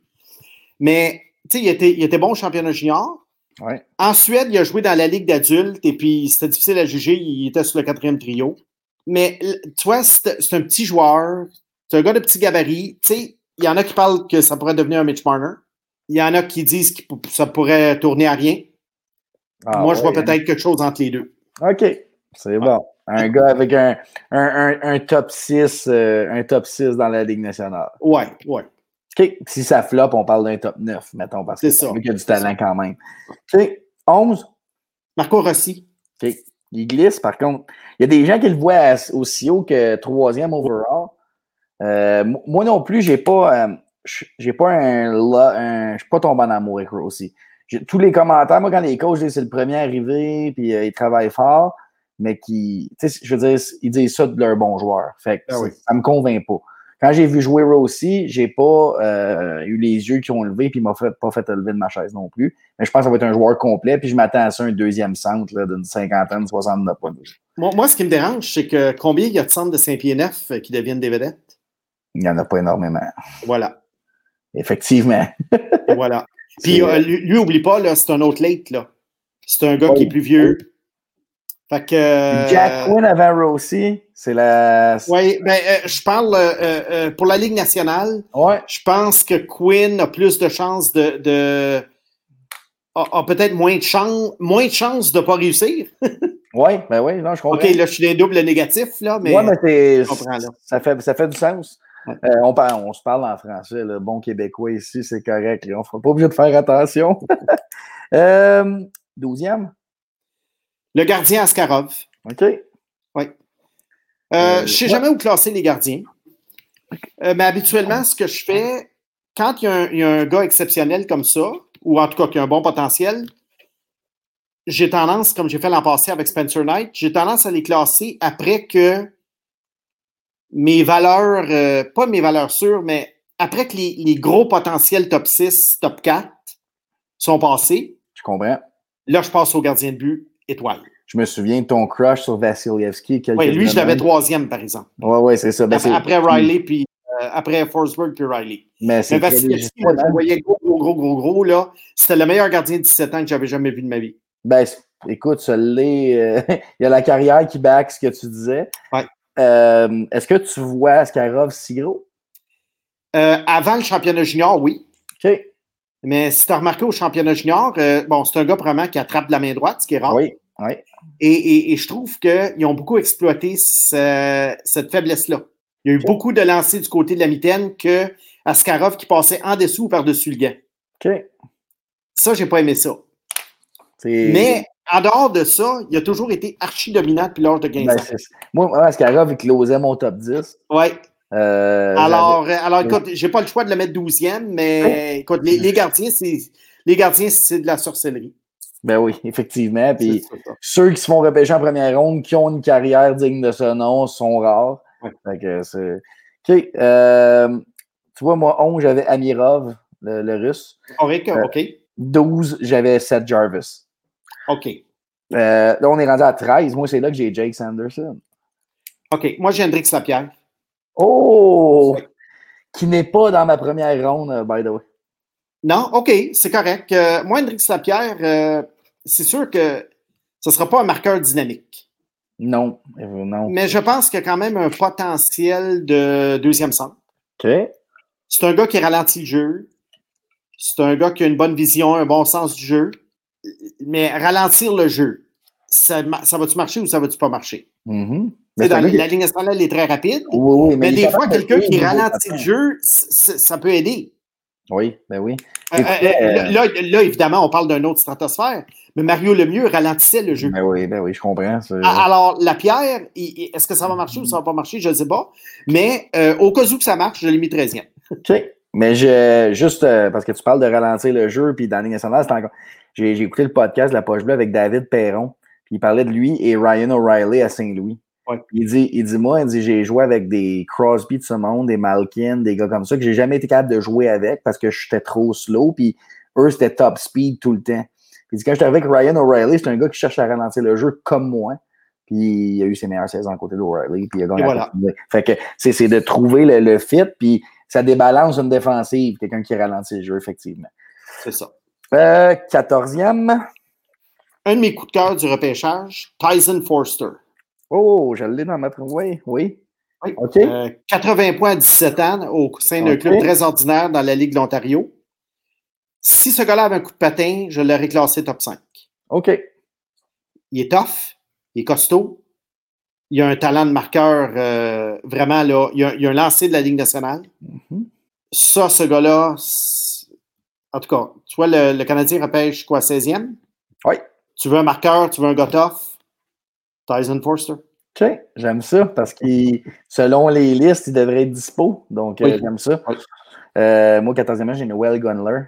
Mais, tu sais, il était, il était bon championnat junior. En Suède, il a joué dans la Ligue d'adultes et puis c'était difficile à juger. Il était sur le quatrième trio. Mais tu vois, c'est un petit joueur. C'est un gars de petit gabarit. Tu sais, il y en a qui parlent que ça pourrait devenir un Mitch Marner. Il y en a qui disent que ça pourrait tourner à rien. Ah Moi, je vois hein. peut-être quelque chose entre les deux. OK. C'est bon. Un gars avec un, un, top 6, euh, un top 6 dans la Ligue nationale. Ouais, ouais. Si ça flop, on parle d'un top 9, mettons, parce qu'il y a du talent quand même. OK. 11. Marco Rossi. Il glisse, par contre. Il y a des gens qui le voient aussi haut que troisième overall. Euh, moi non plus, j'ai pas, euh, j'ai pas un, un je suis pas tombé en amour avec Rossi. Tous les commentaires, moi, quand les coachs disent c'est le premier arrivé, puis euh, il travaille fort, mais qui, je veux dire, ils disent ça de leur bon joueur. Fait que ah ça me convainc pas. Quand j'ai vu jouer Rossi, j'ai pas euh, eu les yeux qui ont levé, puis il m'a fait, pas fait lever de ma chaise non plus. Mais je pense que ça va être un joueur complet, puis je m'attends à ça, un deuxième centre d'une cinquantaine, soixante points. Moi, moi, ce qui me dérange, c'est que combien il y a de centres de Saint-Pierre neuf euh, qui deviennent des vedettes? Il n'y en a pas énormément. Voilà. Effectivement. voilà. Puis euh, lui, lui, oublie pas, c'est un autre late, là. C'est un gars qui est plus vieux. Fait que, Jack Quinn avant Rossi, c'est la. Oui, ben, euh, je parle euh, euh, pour la Ligue nationale. Ouais. Je pense que Quinn a plus de chances de. de a, peut-être moins de chance, moins de chances de ne pas réussir. oui, ben oui, non, je comprends. OK, là, je suis des doubles négatifs, là, mais. Oui, mais ça fait, ça fait du sens. on, parle, on se parle en français, le bon québécois ici, c'est correct. on ne sera pas obligé de faire attention. douzième? Le gardien Askarov. OK. Oui. Euh, euh, je ne sais jamais où classer les gardiens. Euh, mais habituellement, ce que je fais, quand il y, a un, gars exceptionnel comme ça, ou en tout cas qui a un bon potentiel, j'ai tendance, comme j'ai fait l'an passé avec Spencer Knight, j'ai tendance à les classer après que mes valeurs, pas mes valeurs sûres, mais après que les, les, gros potentiels top 6, top 4 sont passés. Je comprends. Là, je passe au gardien de but étoile. je me souviens de ton crush sur Vasilevski. Oui, lui, je l'avais troisième, par exemple. Oui, oui, c'est ça. Ben, après, Riley, puis euh, après Forsberg, puis Riley. Mais c'est Vasilevski, je hein. voyais gros, gros, gros, gros, gros, là. C'était le meilleur gardien de 17 ans que j'avais jamais vu de ma vie. Ben, écoute, ça l'est. Euh, il y a la carrière qui back ce que tu disais. Ouais. Euh, est-ce que tu vois Askarov si gros? avant le championnat junior, oui. OK. Mais si tu as remarqué au championnat junior, bon, c'est un gars vraiment qui attrape de la main droite, ce qui est rare. Oui. Oui. Et, je trouve qu'ils ont beaucoup exploité cette faiblesse-là. Il y a eu beaucoup de lancers du côté de la mitaine que Askarov qui passait en dessous ou par-dessus le gant. OK. Ça, j'ai pas aimé ça. Mais en dehors de ça, il a toujours été archi dominant depuis l'âge de 15 ben. Moi, Askarov, il closait mon top 10. Oui. Euh, alors, alors, écoute, j'ai pas le choix de le mettre 12e, mais écoute, les, les gardiens, c'est les gardiens, c'est de la sorcellerie. Ben oui, effectivement. Puis ceux qui se font repêcher en première ronde, qui ont une carrière digne de ce nom, sont rares. OK. Euh, tu vois, moi, 11, j'avais Amirov, le, russe. OK. Euh, OK. 12, j'avais Seth Jarvis. OK. Euh, là, on est rendu à 13. Moi, c'est là que j'ai Jake Sanderson. OK. Moi, j'ai Hendrix Lapierre. Oh! Qui n'est pas dans ma première ronde, by the way. Non, OK, c'est correct. moi, Hendrix Lapierre, c'est sûr que ce ne sera pas un marqueur dynamique. Non, non. Mais je pense qu'il y a quand même un potentiel de deuxième centre. OK. C'est un gars qui ralentit le jeu. C'est un gars qui a une bonne vision, un bon sens du jeu. Mais ralentir le jeu, ça, va-tu marcher ou ça va-tu pas marcher? Dans, la ligne nationale est très rapide. Oui, oui, mais, des fois, quelqu'un qui ralentit le jeu, ça peut aider. Oui, ben oui. Euh, euh, euh, là, évidemment, on parle d'une autre stratosphère, mais Mario Lemieux ralentissait le jeu. Ben oui, ben oui, je comprends. Alors, la pierre, est-ce que ça va marcher ou ça va pas marcher? Je ne sais pas. Mais au cas où que ça marche, je l'ai mis 13e. OK. Mais je, juste parce que tu parles de ralentir le jeu, puis dans la nationale, encore... j'ai écouté le podcast de La Poche Bleue avec David Perron, puis il parlait de lui et Ryan O'Reilly à Saint-Louis. Il dit, il dit, moi, il dit, j'ai joué avec des Crosby de ce monde, des Malkin, des gars comme ça, que j'ai jamais été capable de jouer avec parce que j'étais trop slow, puis eux, c'était top speed tout le temps. Puis il dit, quand j'étais avec Ryan O'Reilly, c'est un gars qui cherche à ralentir le jeu comme moi. Puis il a eu ses meilleures saisons à côté d'O'Reilly, puis il a gagné. Voilà. Fait que c'est de trouver le, fit, puis ça débalance une défensive, quelqu'un qui ralentit le jeu, effectivement. C'est ça. Euh, 14e. Un de mes coups de cœur du repêchage, Tyson Forster. Oh, je l'ai dans ma. Oui, oui. oui. 80 euh, points à 17 ans au sein d'un club très ordinaire dans la Ligue de l'Ontario. Si ce gars-là avait un coup de patin, je l'aurais classé top 5. OK. Il est tough, il est costaud, il a un talent de marqueur euh, vraiment là. Il a, a, un lancé de la Ligue nationale. Mm-hmm. Ça, ce gars-là, en tout cas, tu vois, le, Canadien repêche quoi, 16e? Oui. Tu veux un marqueur, tu veux un gars tough? Tyson Forster. OK, j'aime ça parce que selon les listes, il devrait être dispo. Donc, euh, j'aime ça. Euh, moi, 14e, j'ai Noel Gunler.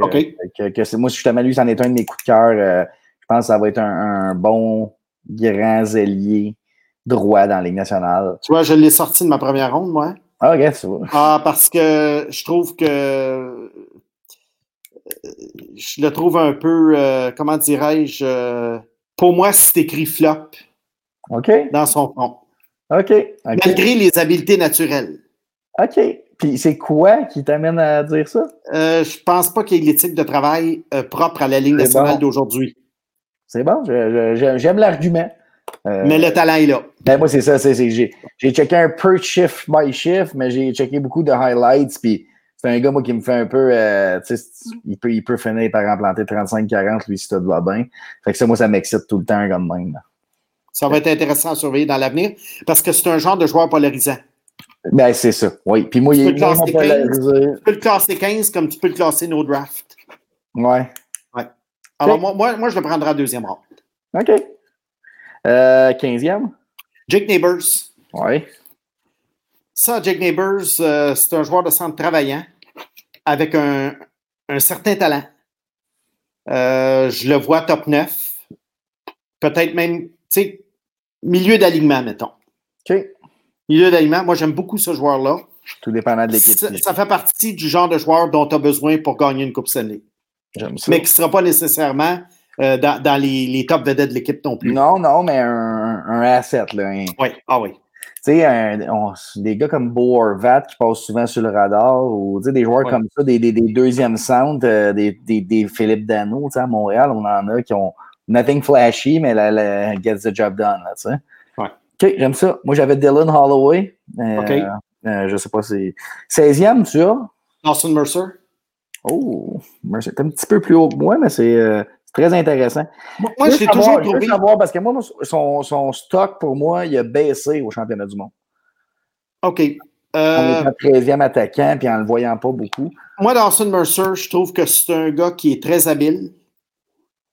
OK. Que, moi, justement, lui, c'en est un de mes coups de cœur. Euh, je pense que ça va être un, bon grand zélier droit dans la Ligue nationale. Tu vois, je l'ai sorti de ma première ronde, moi. Ah, ok, ça Ah, parce que je trouve que je le trouve un peu, comment dirais-je, pour moi, c'est écrit flop. OK? Dans son fond. OK. Malgré les habiletés naturelles. OK. Puis c'est quoi qui t'amène à dire ça? Euh, je pense pas qu'il y ait l'éthique de travail euh, propre à la ligne nationale d'aujourd'hui. C'est bon, j'aime l'argument. Euh, mais le talent est là. Ben moi, c'est ça. J'ai checké un peu shift by shift, mais j'ai checké beaucoup de highlights. Puis c'est un gars, moi, qui me fait un peu. Euh, il, peut, il peut finir par implanter 35-40, lui, si ça te va bien. Fait que ça, moi, ça m'excite tout le temps, un gars de même. Ça va être intéressant à surveiller dans l'avenir parce que c'est un genre de joueur polarisant. Ben, c'est ça. Oui. Puis moi, il est vraiment polarisé. Tu peux le classer 15 comme tu peux le classer no draft. Ouais. Ouais. Alors, moi, moi, je le prendrai en deuxième rang. OK. Euh, 15e? Jake Neighbors. Oui. Ça, Jake Neighbors, euh, c'est un joueur de centre travaillant avec un, un certain talent. Euh, je le vois top 9. Peut-être même sais, milieu d'alignement, mettons. OK. Milieu d'alignement, moi, j'aime beaucoup ce joueur-là. Tout dépendant de l'équipe. Ça, fait partie du genre de joueur dont tu as besoin pour gagner une Coupe Stanley. J'aime ça. Mais qui ne sera pas nécessairement euh, dans, dans les, les, top vedettes de l'équipe non plus. Non, non, mais un, un asset. Là, Oui, ah oui. Tu sais, des gars comme Bo Horvat qui passent souvent sur le radar, ou des joueurs ouais. comme ça, des, des, des deuxièmes centres, euh, des, des, des, Philippe Dano, à Montréal, on en a qui ont nothing flashy, mais la, la gets the job done. Là, sais. ouais. OK, j'aime ça. Moi, j'avais Dylan Holloway. Euh, OK. Euh, je sais pas si. 16e, tu as? Dawson Mercer. Oh, Mercer. T'es un petit peu plus haut que moi, mais c'est euh, très intéressant. Moi, moi je l'ai toujours trouvé. savoir parce que moi, son, son, stock, pour moi, il a baissé au championnat du monde. OK. Euh, en étant 13e attaquant puis en le voyant pas beaucoup. Moi, Dawson Mercer, je trouve que c'est un gars qui est très habile.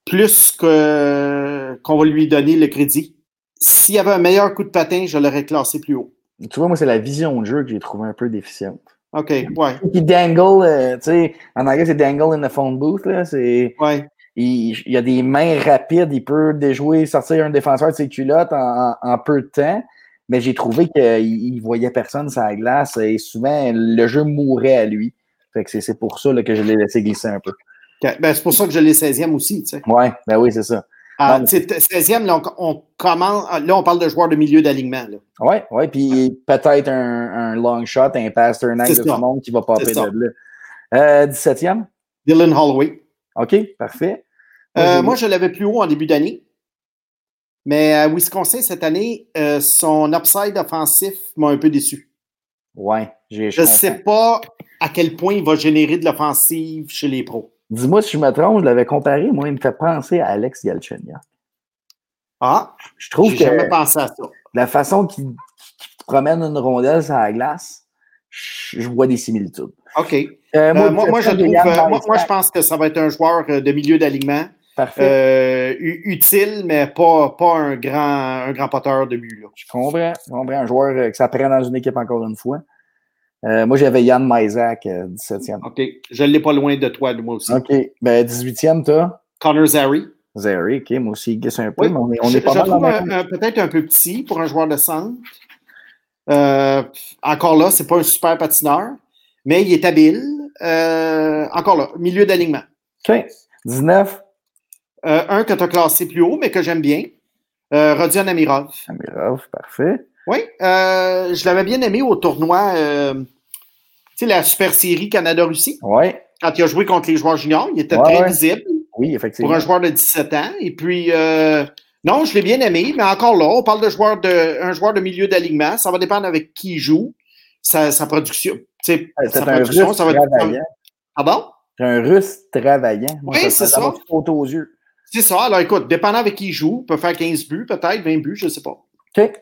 Plus que qu'on va lui donner le crédit. S'il y avait un meilleur coup de patin, je l'aurais classé plus haut. Tu vois, moi, c'est la vision de jeu que j'ai trouvé un peu déficiente. OK, ouais. Il dangle, euh, tu sais, en anglais, c'est dangle in the phone booth, là. C'est. Ouais. Il, il, a des mains rapides, il peut déjouer, sortir un défenseur de ses culottes en, en, en peu de temps. Mais j'ai trouvé qu'il ne voyait personne sur la glace et souvent, le jeu mourait à lui. Fait que c'est pour ça là, que je l'ai laissé glisser un peu. Ben, c'est pour ça que je l'ai 16e aussi, tu sais. Ouais, ben oui, c'est ça. Ah, 16e, là, on, on, commence, là, on parle de joueurs de milieu d'alignement. Oui, oui, puis peut-être un, un, long shot, un Pasternak de ce monde qui va popper de là. Euh, 17e? Dylan Holloway. OK, parfait. Moi, euh, moi je l'avais plus haut en début d'année. Mais à Wisconsin, cette année, euh, son upside offensif m'a un peu déçu. Ouais, j'ai Je ne sais pas à quel point il va générer de l'offensive chez les pros. Dis-moi si je me trompe, je l'avais comparé. Moi, il me fait penser à Alex Galchenyuk. Ah, je trouve que jamais pensé à ça. la façon qu'il qu promène une rondelle sur la glace, je vois des similitudes. OK. Euh, moi, euh, moi, moi, je trouve, moi, moi, je pense que ça va être un joueur de milieu d'alignement. Parfait. Euh, utile, mais pas, pas un, grand, un grand poteur de but. Là. Je comprends. Je comprends. Un joueur que ça prend dans une équipe encore une fois. Euh, moi, j'avais Yann Maisak, 17e. OK. Je ne l'ai pas loin de toi, moi aussi. OK. Ben, 18e, toi? Connor Zary. Zary, OK. Moi aussi, il guesse un peu, oui. mais on est, on je, est pas je mal peut-être un peu petit pour un joueur de centre. Euh, encore là, c'est pas un super patineur, mais il est habile. Euh, encore là, milieu d'alignement. OK. 19. Euh, un que tu as classé plus haut, mais que j'aime bien. Euh, Rodion Amirov. Amirov, parfait. Oui, euh, je l'avais bien aimé au tournoi, euh, tu sais, la Super Série Canada-Russie. Oui. Quand il a joué contre les joueurs juniors, il était Ouais, très ouais. visible Oui, effectivement. pour un joueur de 17 ans. Et puis, euh, non, je l'ai bien aimé, mais encore là, on parle de joueur de, un joueur de milieu d'alignement. Ça va dépendre avec qui il joue, sa, sa production. tu sais, C'est sa un production, russe ça va être. travaillant. Pardon? C'est un russe travaillant. Moi, Oui, ça, c'est ça. sauté aux yeux. C'est ça. Alors, écoute, dépendant avec qui il joue, il peut faire 15 buts, peut-être 20 buts, je ne sais pas. OK.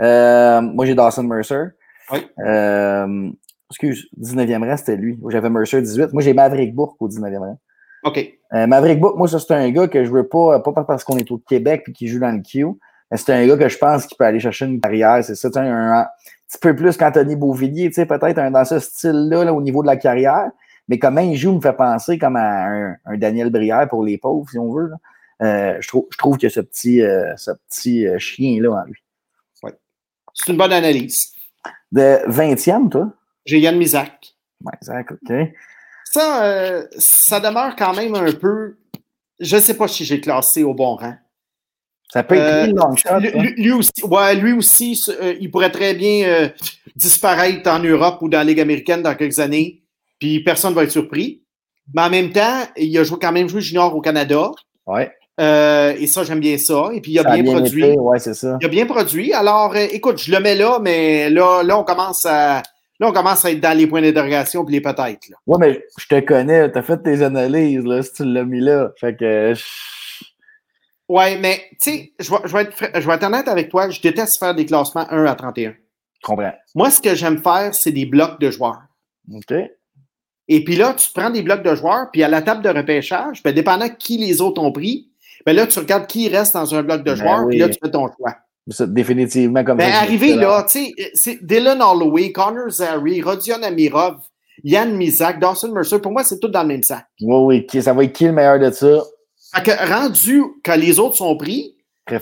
Euh, moi, j'ai Dawson Mercer. Oui. Euh, excuse, 19e rang, c'était lui. J'avais Mercer 18. Moi, j'ai Maverick Bourque au 19e rang. OK. Euh, Maverick Book, moi, ça, c'est un gars que je veux pas, pas parce qu'on est au Québec et qu'il joue dans le Q, mais c'est un gars que je pense qu'il peut aller chercher une carrière. C'est ça, tu sais, un, un petit peu plus qu'Anthony Beauvillier, tu sais, peut-être dans ce style-là, là, au niveau de la carrière. Mais comment il joue me fait penser comme à un, un Daniel Brière pour les pauvres, si on veut. là. Euh, je, trouve, je trouve que ce petit, euh, ce petit chien-là en lui. C'est une bonne analyse. De 20e, toi? J'ai Yann Misak. Zach, OK. Ça, euh, ça demeure quand même un peu. Je ne sais pas si j'ai classé au bon rang. Ça peut être Euh, lui, long shot. lui, hein. lui- lui aussi, ouais, lui aussi, euh, il pourrait très bien euh, disparaître en Europe ou dans la Ligue américaine dans quelques années, puis personne ne va être surpris. Mais en même temps, il a joué, quand même joué junior au Canada, Ouais. Euh, et ça, j'aime bien ça. Et puis, il a Ça bien, produit. été, ouais, c'est ça. Il a bien produit. Alors, euh, écoute, je le mets là, mais là, là, on commence à. Là, on commence à être dans les points d'interrogation puis les peut-être. Ouais, mais je te connais, t'as fait tes analyses, là, si tu l'as mis là. Fait que. Ouais, mais tu sais, je vais, je, vais être, fr- je vais être honnête avec toi, je déteste faire des classements 1 à 31. Je comprends. Moi, ce que j'aime faire, c'est des blocs de joueurs. OK. Et puis là, tu prends des blocs de joueurs, puis à la table de repêchage, ben, dépendant qui les autres ont pris, ben là, tu regardes qui reste dans un bloc de Ben joueurs, oui. puis là, tu fais ton choix. Définitivement comme Ben, ça. arrivé là, tu sais, c'est Dylan Holloway, Connor Zary, Rodion Amirov, Yann Misak, Dawson Mercer, pour moi, c'est tout dans le même sac. Oui, oui. qui- Ça va être qui le meilleur de ça? Fait que rendu que les autres sont pris.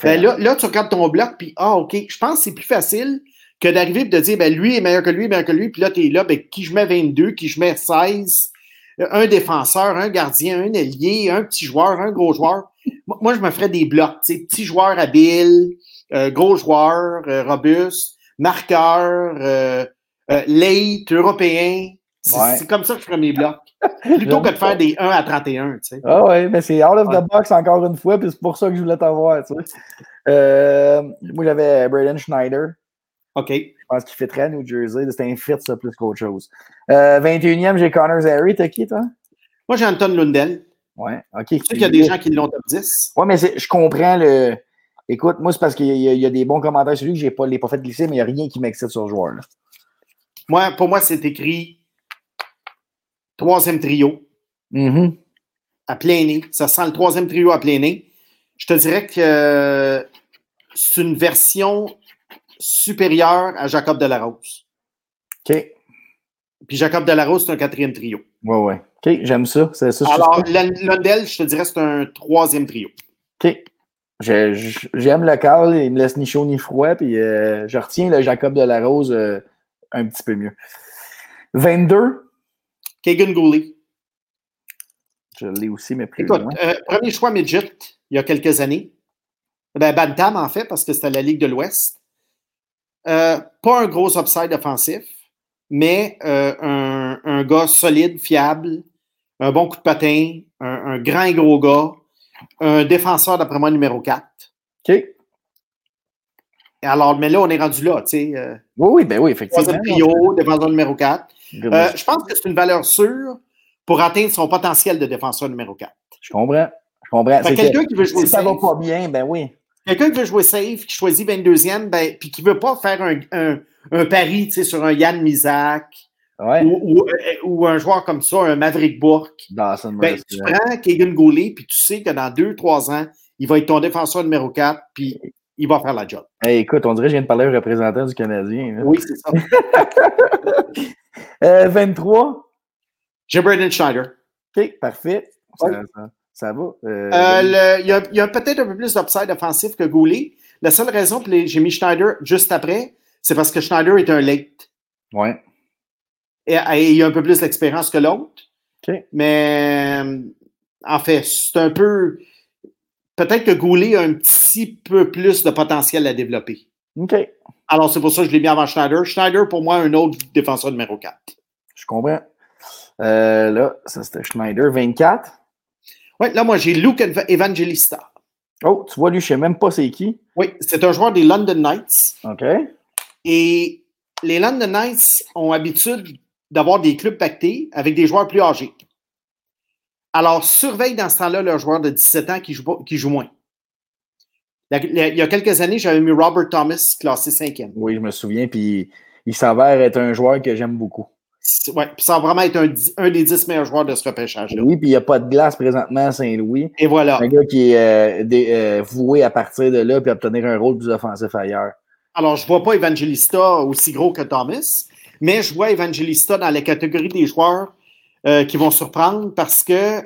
Ben là, là, tu regardes ton bloc, puis ah, OK, je pense que c'est plus facile que d'arriver et de dire, ben lui est meilleur que lui, meilleur que lui, puis là, tu es là, ben qui je mets 22, qui je mets 16, un défenseur, un gardien, un ailier, un petit joueur, un gros joueur. Moi, je me ferais des blocs, tu sais, petits joueurs habiles, euh, gros joueurs, euh, robustes, marqueurs, euh, euh, late, européens. C'est Ouais. comme ça que je ferais mes blocs. Plutôt que de faire des 1 à 31, tu sais. Ah ouais, mais c'est out of the box encore une fois, puis c'est pour ça que je voulais t'avoir, tu sais. Moi, j'avais Braden Schneider. OK. Je pense qu'il fait très à New Jersey. C'était un fit, ça, plus qu'autre chose. Euh, 21e, j'ai Connor Zary. T'as qui, toi? Moi, j'ai Anton Lundell. Ouais, OK. Je sais qu'il y a des gens qui l'ont top 10. Ouais, mais je comprends le. Écoute, moi, c'est parce qu'il y, a- il y a des bons commentaires sur lui que je ne l'ai pas fait glisser, mais il n'y a rien qui m'excite sur ce joueur-là. Moi, pour moi, c'est écrit troisième trio Mhm. à plein nez. Ça sent le troisième trio à plein nez. Je te dirais que euh, c'est une version supérieure à Jacob Delarose. OK. Puis Jacob Delarose, c'est un quatrième trio. Ouais, ouais. OK, j'aime ça. Ça. Alors, Lundell, je te dirais, c'est un troisième trio. OK. J'aime le Carl, il me laisse ni chaud ni froid, puis euh, je retiens le Jacob de la Rose euh, un petit peu mieux. 22, Kagan Gooley. je l'ai aussi, mais plus Écoute, loin. euh, premier choix midget il y a quelques années. Ben, Bantam, en fait, parce que c'était la Ligue de l'Ouest. Euh, pas un gros upside offensif, mais euh, un, un gars solide, fiable, un bon coup de patin, un, un grand et gros gars, un défenseur, d'après moi, numéro 4. OK. Alors, mais là, on est rendu là, tu sais. euh, Oui, oui, ben oui, effectivement. trio, défenseur numéro 4. Je- Euh, je pense que c'est une valeur sûre pour atteindre son potentiel de défenseur numéro 4. je comprends. Je comprends. C'est quelqu'un que qui veut jouer si ça va pas bien, ben oui. Quelqu'un qui veut jouer safe, qui choisit 22e, ben, puis qui veut pas faire un, un, un pari sur un Yann Misak Ouais. ou, ou, euh, ou un joueur comme ça, un Maverick Bourque, ben, tu prends Kagan Goulet, puis tu sais que dans 2-3 ans, il va être ton défenseur numéro 4, puis il va faire la job. Hey, écoute, on dirait que je viens de parler au représentant du Canadien. Oui, c'est ça. Euh, 23. J'ai Braden Schneider. OK, parfait. Ouais. Ça- va? Euh, Euh, le- il y a, peut-être un peu plus d'upside offensif que Goulet. La seule raison pour j'ai mis Schneider juste après, c'est parce que Schneider est un late. ouais. Et, et il a un peu plus d'expérience que l'autre. OK. Mais euh, en fait, c'est un peu. Peut-être que Goulet a un petit peu plus de potentiel à développer. OK. Alors, c'est pour ça que je l'ai mis avant Schneider. Schneider, pour moi, un autre défenseur numéro 4. Je comprends. Euh, là, ça c'était Schneider. 24. Oui, là, moi, j'ai Luke Ev- Evangelista. Oh, tu vois, lui, je sais même pas c'est qui. Oui, c'est un joueur des London Knights. OK. Et les London Knights ont l'habitude d'avoir des clubs pactés avec des joueurs plus âgés. Alors, surveille dans ce temps-là le joueur de 17 ans qui joue, qui joue moins. Il y a quelques années, j'avais mis Robert Thomas classé cinquième. Oui, je me souviens. Puis il s'avère être un joueur que j'aime beaucoup. Ouais, puis ça va vraiment être un, un des 10 meilleurs joueurs de ce repêchage-là. Oui, puis il n'y a pas de glace présentement à Saint-Louis. Et voilà. Un gars qui est euh, dé- euh, voué à partir de là puis obtenir un rôle plus offensif ailleurs. Alors, je ne vois pas Evangelista aussi gros que Thomas, mais je vois Evangelista dans la catégorie des joueurs euh, qui vont surprendre parce que,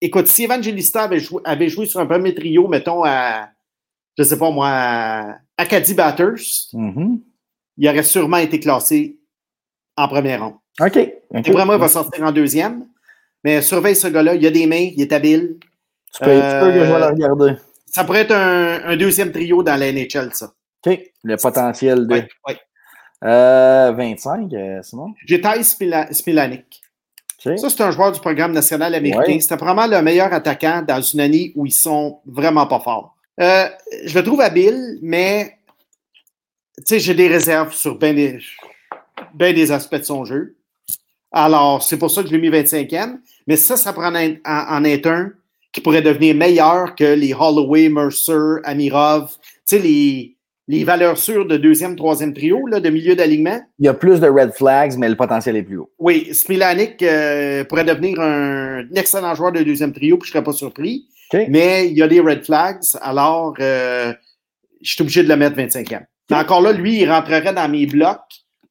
écoute, si Evangelista avait joué, avait joué sur un premier trio, mettons, à, je ne sais pas moi, à Acadie Batters, Mhm. il aurait sûrement été classé en première ronde. OK. OK. Et vraiment, il va sortir en deuxième. Mais surveille ce gars-là, il a des mains, il est habile. Tu peux, tu peux que je vais Euh, le regarder. Ça pourrait être un, un deuxième trio dans la NHL, ça. OK. Le potentiel de. Ouais, ouais. Euh, 25, euh, Simon? J'ai Ty Spila- Spilanik. OK. Ça, c'est un joueur du programme national américain. Ouais. C'était vraiment le meilleur attaquant dans une année où ils sont vraiment pas forts. Euh, je le trouve habile, mais tu sais, j'ai des réserves sur des, ben des aspects de son jeu. Alors, c'est pour ça que je l'ai mis 25e. Mais ça, ça pourrait en en- être un qui pourrait devenir meilleur que les Holloway, Mercer, Amirov. Tu sais, les, les valeurs sûres de deuxième, troisième trio, là, de milieu d'alignement. Il y a plus de red flags, mais le potentiel est plus haut. Oui, Smilanik euh, pourrait devenir un excellent joueur de deuxième trio, puis je ne serais pas surpris. Mais il y a des red flags, alors euh, je suis obligé de le mettre 25e. Mais encore là, lui, il rentrerait dans mes blocs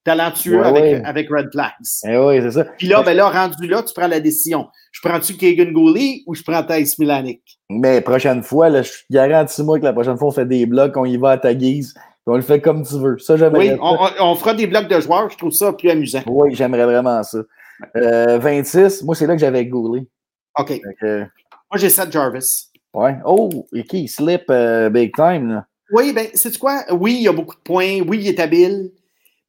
talentueux Ouais, avec, ouais. avec red flags. Eh oui, c'est ça. Puis là, ben là, rendu là, tu prends la décision. Je prends-tu Kagan Gooley ou je prends Thais Smilanik? Mais prochaine fois, là, je garantis moi que la prochaine fois, on fait des blocs, on y va à ta guise, on le fait comme tu veux. Ça, j'aimerais Oui, on, fera des blocs de joueurs, je trouve ça plus amusant. Oui, j'aimerais vraiment ça. Euh, 26, moi, c'est là que j'avais Goulet. OK. Que, Moi, j'ai Seth Jarvis. Ouais. Oh, et qui slip euh, big time, là. Oui, ben, c'est quoi? Oui, il y a beaucoup de points. Oui, il est habile.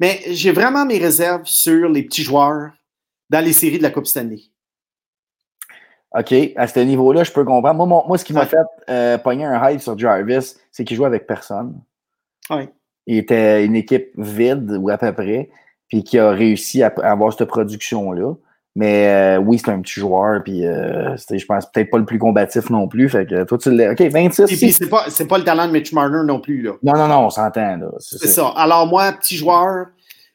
Mais j'ai vraiment mes réserves sur les petits joueurs dans les séries de la Coupe Stanley. OK, à ce niveau-là, je peux comprendre. Moi, moi ce qui m'a fait euh, pogner un hype sur Jarvis, c'est qu'il jouait avec personne. Oui. Il était une équipe vide, ou à peu près, puis qui a réussi à, avoir cette production-là. Mais euh, oui, c'est un petit joueur, puis euh, je pense peut-être pas le plus combatif non plus. Fait que toi, tu l'as. OK, 26. Et puis, c'est pas, pas le talent de Mitch Marner non plus. Là. Non, non, non, on s'entend. C'est ça. Alors, moi, petit joueur,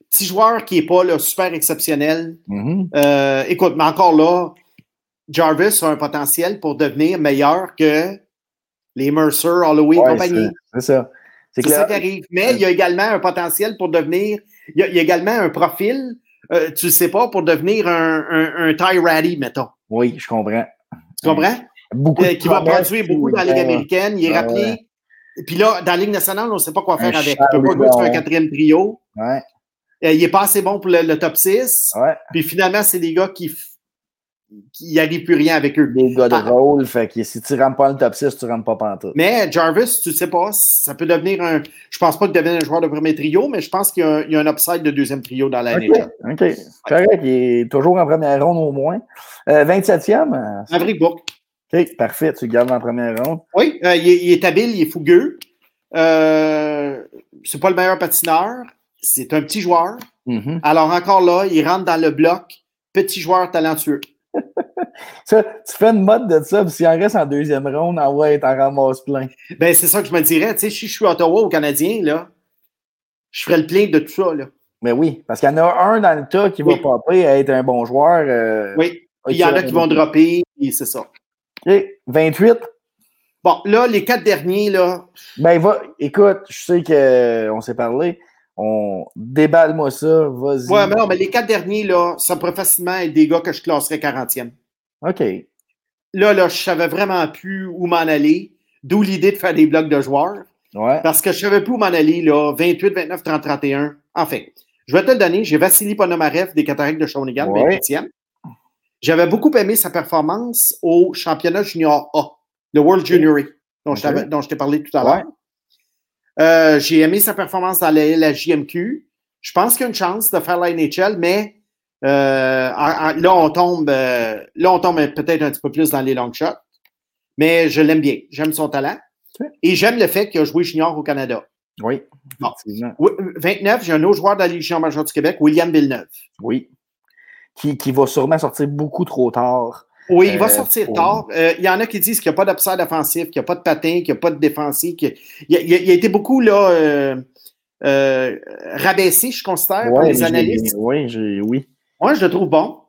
petit joueur qui est pas là, super exceptionnel. Mm-hmm. euh, écoute, mais encore là, Jarvis a un potentiel pour devenir meilleur que les Mercer, Holloway et compagnie. C'est ça. C'est ça qui arrive. Mais il y a également un potentiel pour devenir. Il y a, il y a également un profil, euh, tu ne sais pas, pour devenir un, un, un Ty Ratty, mettons. Oui, je comprends. Tu comprends? Beaucoup euh, qui va produire beaucoup dans la Ligue américaine. Il est rappelé. Puis là, dans la Ligue nationale, on ne sait pas quoi faire avec. Il ne peut pas jouer sur un quatrième trio. Ouais. Euh, il n'est pas assez bon pour le, le top 6. Ouais. Puis finalement, c'est des gars qui il n'y arrive plus rien avec eux. Des gars de ah. rôle, fait que si tu ne rentres pas le top 6, tu ne rentres pas pantoute. Mais Jarvis, tu ne sais pas, ça peut devenir un. Je pense pas qu'il devienne un joueur de premier trio, mais je pense qu'il y, y, a un upside de deuxième trio dans la OK. OK. Correct, il est toujours en première ronde au moins. Euh, 27e. Maverick Bourque. OK, parfait, tu le gardes en première ronde. Oui, euh, il, est, il, est, habile, il est fougueux. Euh, c'est pas le meilleur patineur. C'est un petit joueur. Mm -hmm. Alors encore là, il rentre dans le bloc. Petit joueur talentueux. Ça, tu fais une mode de ça, puis s'il en reste en deuxième ronde, ah ouais, t'en ramasses plein. Ben, c'est ça que je me dirais. Tu sais, si je suis Ottawa au Canadien, là, je ferais le plein de tout ça, là. Mais oui, parce qu'il y en a un dans le tas qui oui. va popper à être un bon joueur. Euh, oui, il y en a qui vont dropper, et c'est ça. OK, 28. Bon, là, les quatre derniers, là. Ben, va, écoute, je sais qu'on s'est parlé. On déballe-moi ça, vas-y. Ouais, mais non, mais les quatre derniers, là, ça pourrait facilement être des gars que je classerais 40e. OK. Là, là, je savais vraiment plus où m'en aller, d'où l'idée de faire des blocs de joueurs. Ouais. Parce que je savais plus où m'en aller, là, 28, 29, 30, 31. Enfin, je vais te le donner. J'ai Vassili Ponomarev des Cataractes de Shawinigan, ouais. 28e. J'avais beaucoup aimé sa performance au championnat junior A, le World Junior dont, okay. dont je t'ai parlé tout à l'heure. Ouais. Euh, j'ai aimé sa performance dans la, la JMQ. Je pense qu'il y a une chance de faire la NHL, mais euh, en, en, là, on tombe, euh, là, on tombe peut-être un petit peu plus dans les long shots. Mais je l'aime bien. J'aime son talent. Et j'aime le fait qu'il a joué junior au Canada. Oui. Bon. 29, j'ai un autre joueur de la Ligue junior majeure du Québec, William Villeneuve. Oui. Qui, qui va sûrement sortir beaucoup trop tard. Oui, il va euh, sortir pour... tard. Il y en a qui disent qu'il n'y a pas d'upside offensif, qu'il n'y a pas de patin, qu'il n'y a pas de défensif. Il, il, a, il, a, été beaucoup là, rabaissé, je considère, ouais, par les analystes. Oui, oui. Moi, je le trouve bon.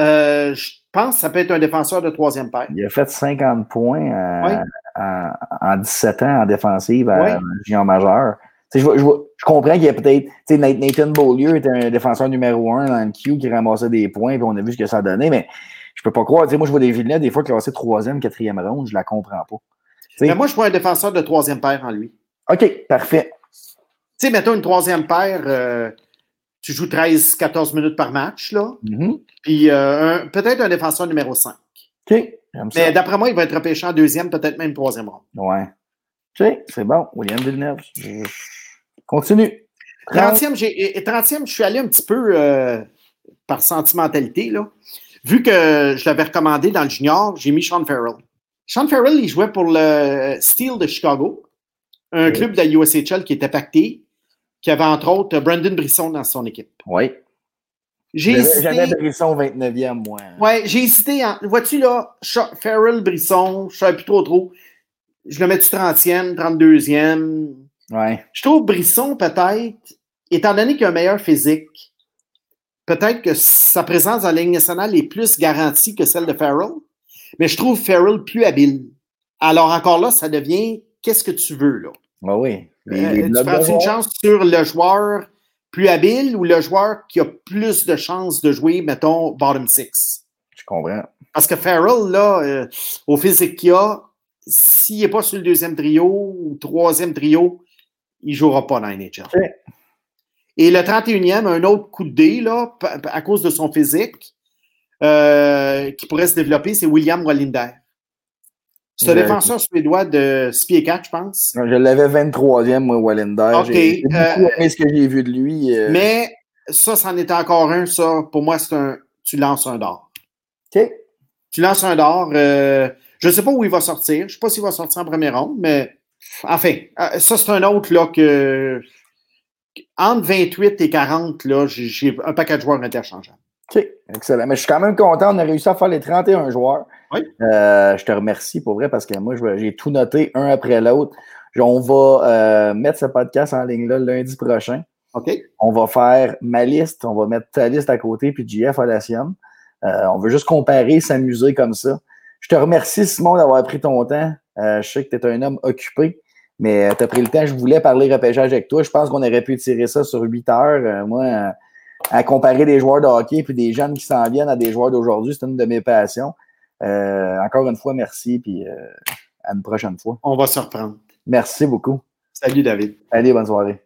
Euh, je pense que ça peut être un défenseur de troisième paire. Il a fait 50 points à, oui. à, en 17 ans en défensive à oui. majeur. Je, je, je, comprends qu'il y a peut-être. Nathan Beaulieu était un défenseur numéro un dans le Q qui ramassait des points, puis on a vu ce que ça donnait, mais je peux pas croire. moi, je vois des Villeneuve des fois classés troisième, quatrième ronde, je la comprends pas. mais moi, je vois un défenseur de troisième paire en lui. OK, parfait. Tu sais, mettons une troisième paire, euh, tu joues 13-14 minutes par match, là. Mm -hmm. Puis euh, peut-être un défenseur numéro 5. OK. Mais d'après moi, il va être repêché en deuxième, peut-être même troisième ronde. Ouais. OK, c'est bon. William Villeneuve. Continue. 30e, 30e, je suis allé un petit peu euh, par sentimentalité, là vu que je l'avais recommandé dans le junior, j'ai mis Sean Farrell. Sean Farrell, il jouait pour le Steel de Chicago, un club de la USHL qui était pacté, qui avait entre autres Brandon Brisson dans son équipe. Oui. J'ai hésité. J'avais Brisson 29e, moi. Oui, j'ai hésité. En... Vois-tu là, Farrell, Brisson, je ne savais plus trop trop. Je le mets-tu 30e, 32e? Oui. Je trouve Brisson, peut-être, étant donné qu'il a un meilleur physique, peut-être que sa présence en ligne nationale est plus garantie que celle de Farrell, mais je trouve Farrell plus habile. Alors encore là, ça devient qu'est-ce que tu veux là? Ah oui. Euh, tu prends une chance sur le joueur plus habile ou le joueur qui a plus de chances de jouer, mettons, bottom six? Je comprends. Parce que Farrell, là, euh, au physique qu'il a, s'il n'est pas sur le deuxième trio ou troisième trio, il ne jouera pas dans la NHL. Et le 31e, un autre coup de dé, là, à cause de son physique, euh, qui pourrait se développer, c'est William Wallinder. C'est un défenseur suédois de 6 pieds 4, je pense? Je l'avais 23e, moi, Wallander. OK. J'ai beaucoup euh, aimé ce que j'ai vu de lui. euh, Mais ça, c'en était encore un, ça. Pour moi, c'est un. Tu lances un d'or. OK. Tu lances un d'or. euh, je ne sais pas où il va sortir. Je ne sais pas s'il va sortir en première ronde, mais enfin, ça, c'est un autre là que. Entre 28 et 40, là, j'ai- j'ai un paquet de joueurs interchangeables. OK, excellent. Mais je suis quand même content. On a réussi à faire les 31 joueurs. Oui. Euh, je te remercie pour vrai parce que moi, j'ai tout noté un après l'autre. On va euh, mettre ce podcast en ligne là lundi prochain. OK? On va faire ma liste, on va mettre ta liste à côté, puis JF à la sienne. Euh, on veut juste comparer, s'amuser comme ça. Je te remercie, Simon, d'avoir pris ton temps. Je sais que tu es un homme occupé, mais tu as pris le temps. Je voulais parler repêchage avec toi. Je pense qu'on aurait pu tirer ça sur 8 heures. Moi, à comparer des joueurs de hockey puis des jeunes qui s'en viennent à des joueurs d'aujourd'hui, c'est une de mes passions. Euh, encore une fois, merci, puis euh, à une prochaine fois. On va se reprendre. Merci beaucoup. Salut, David. Allez, bonne soirée.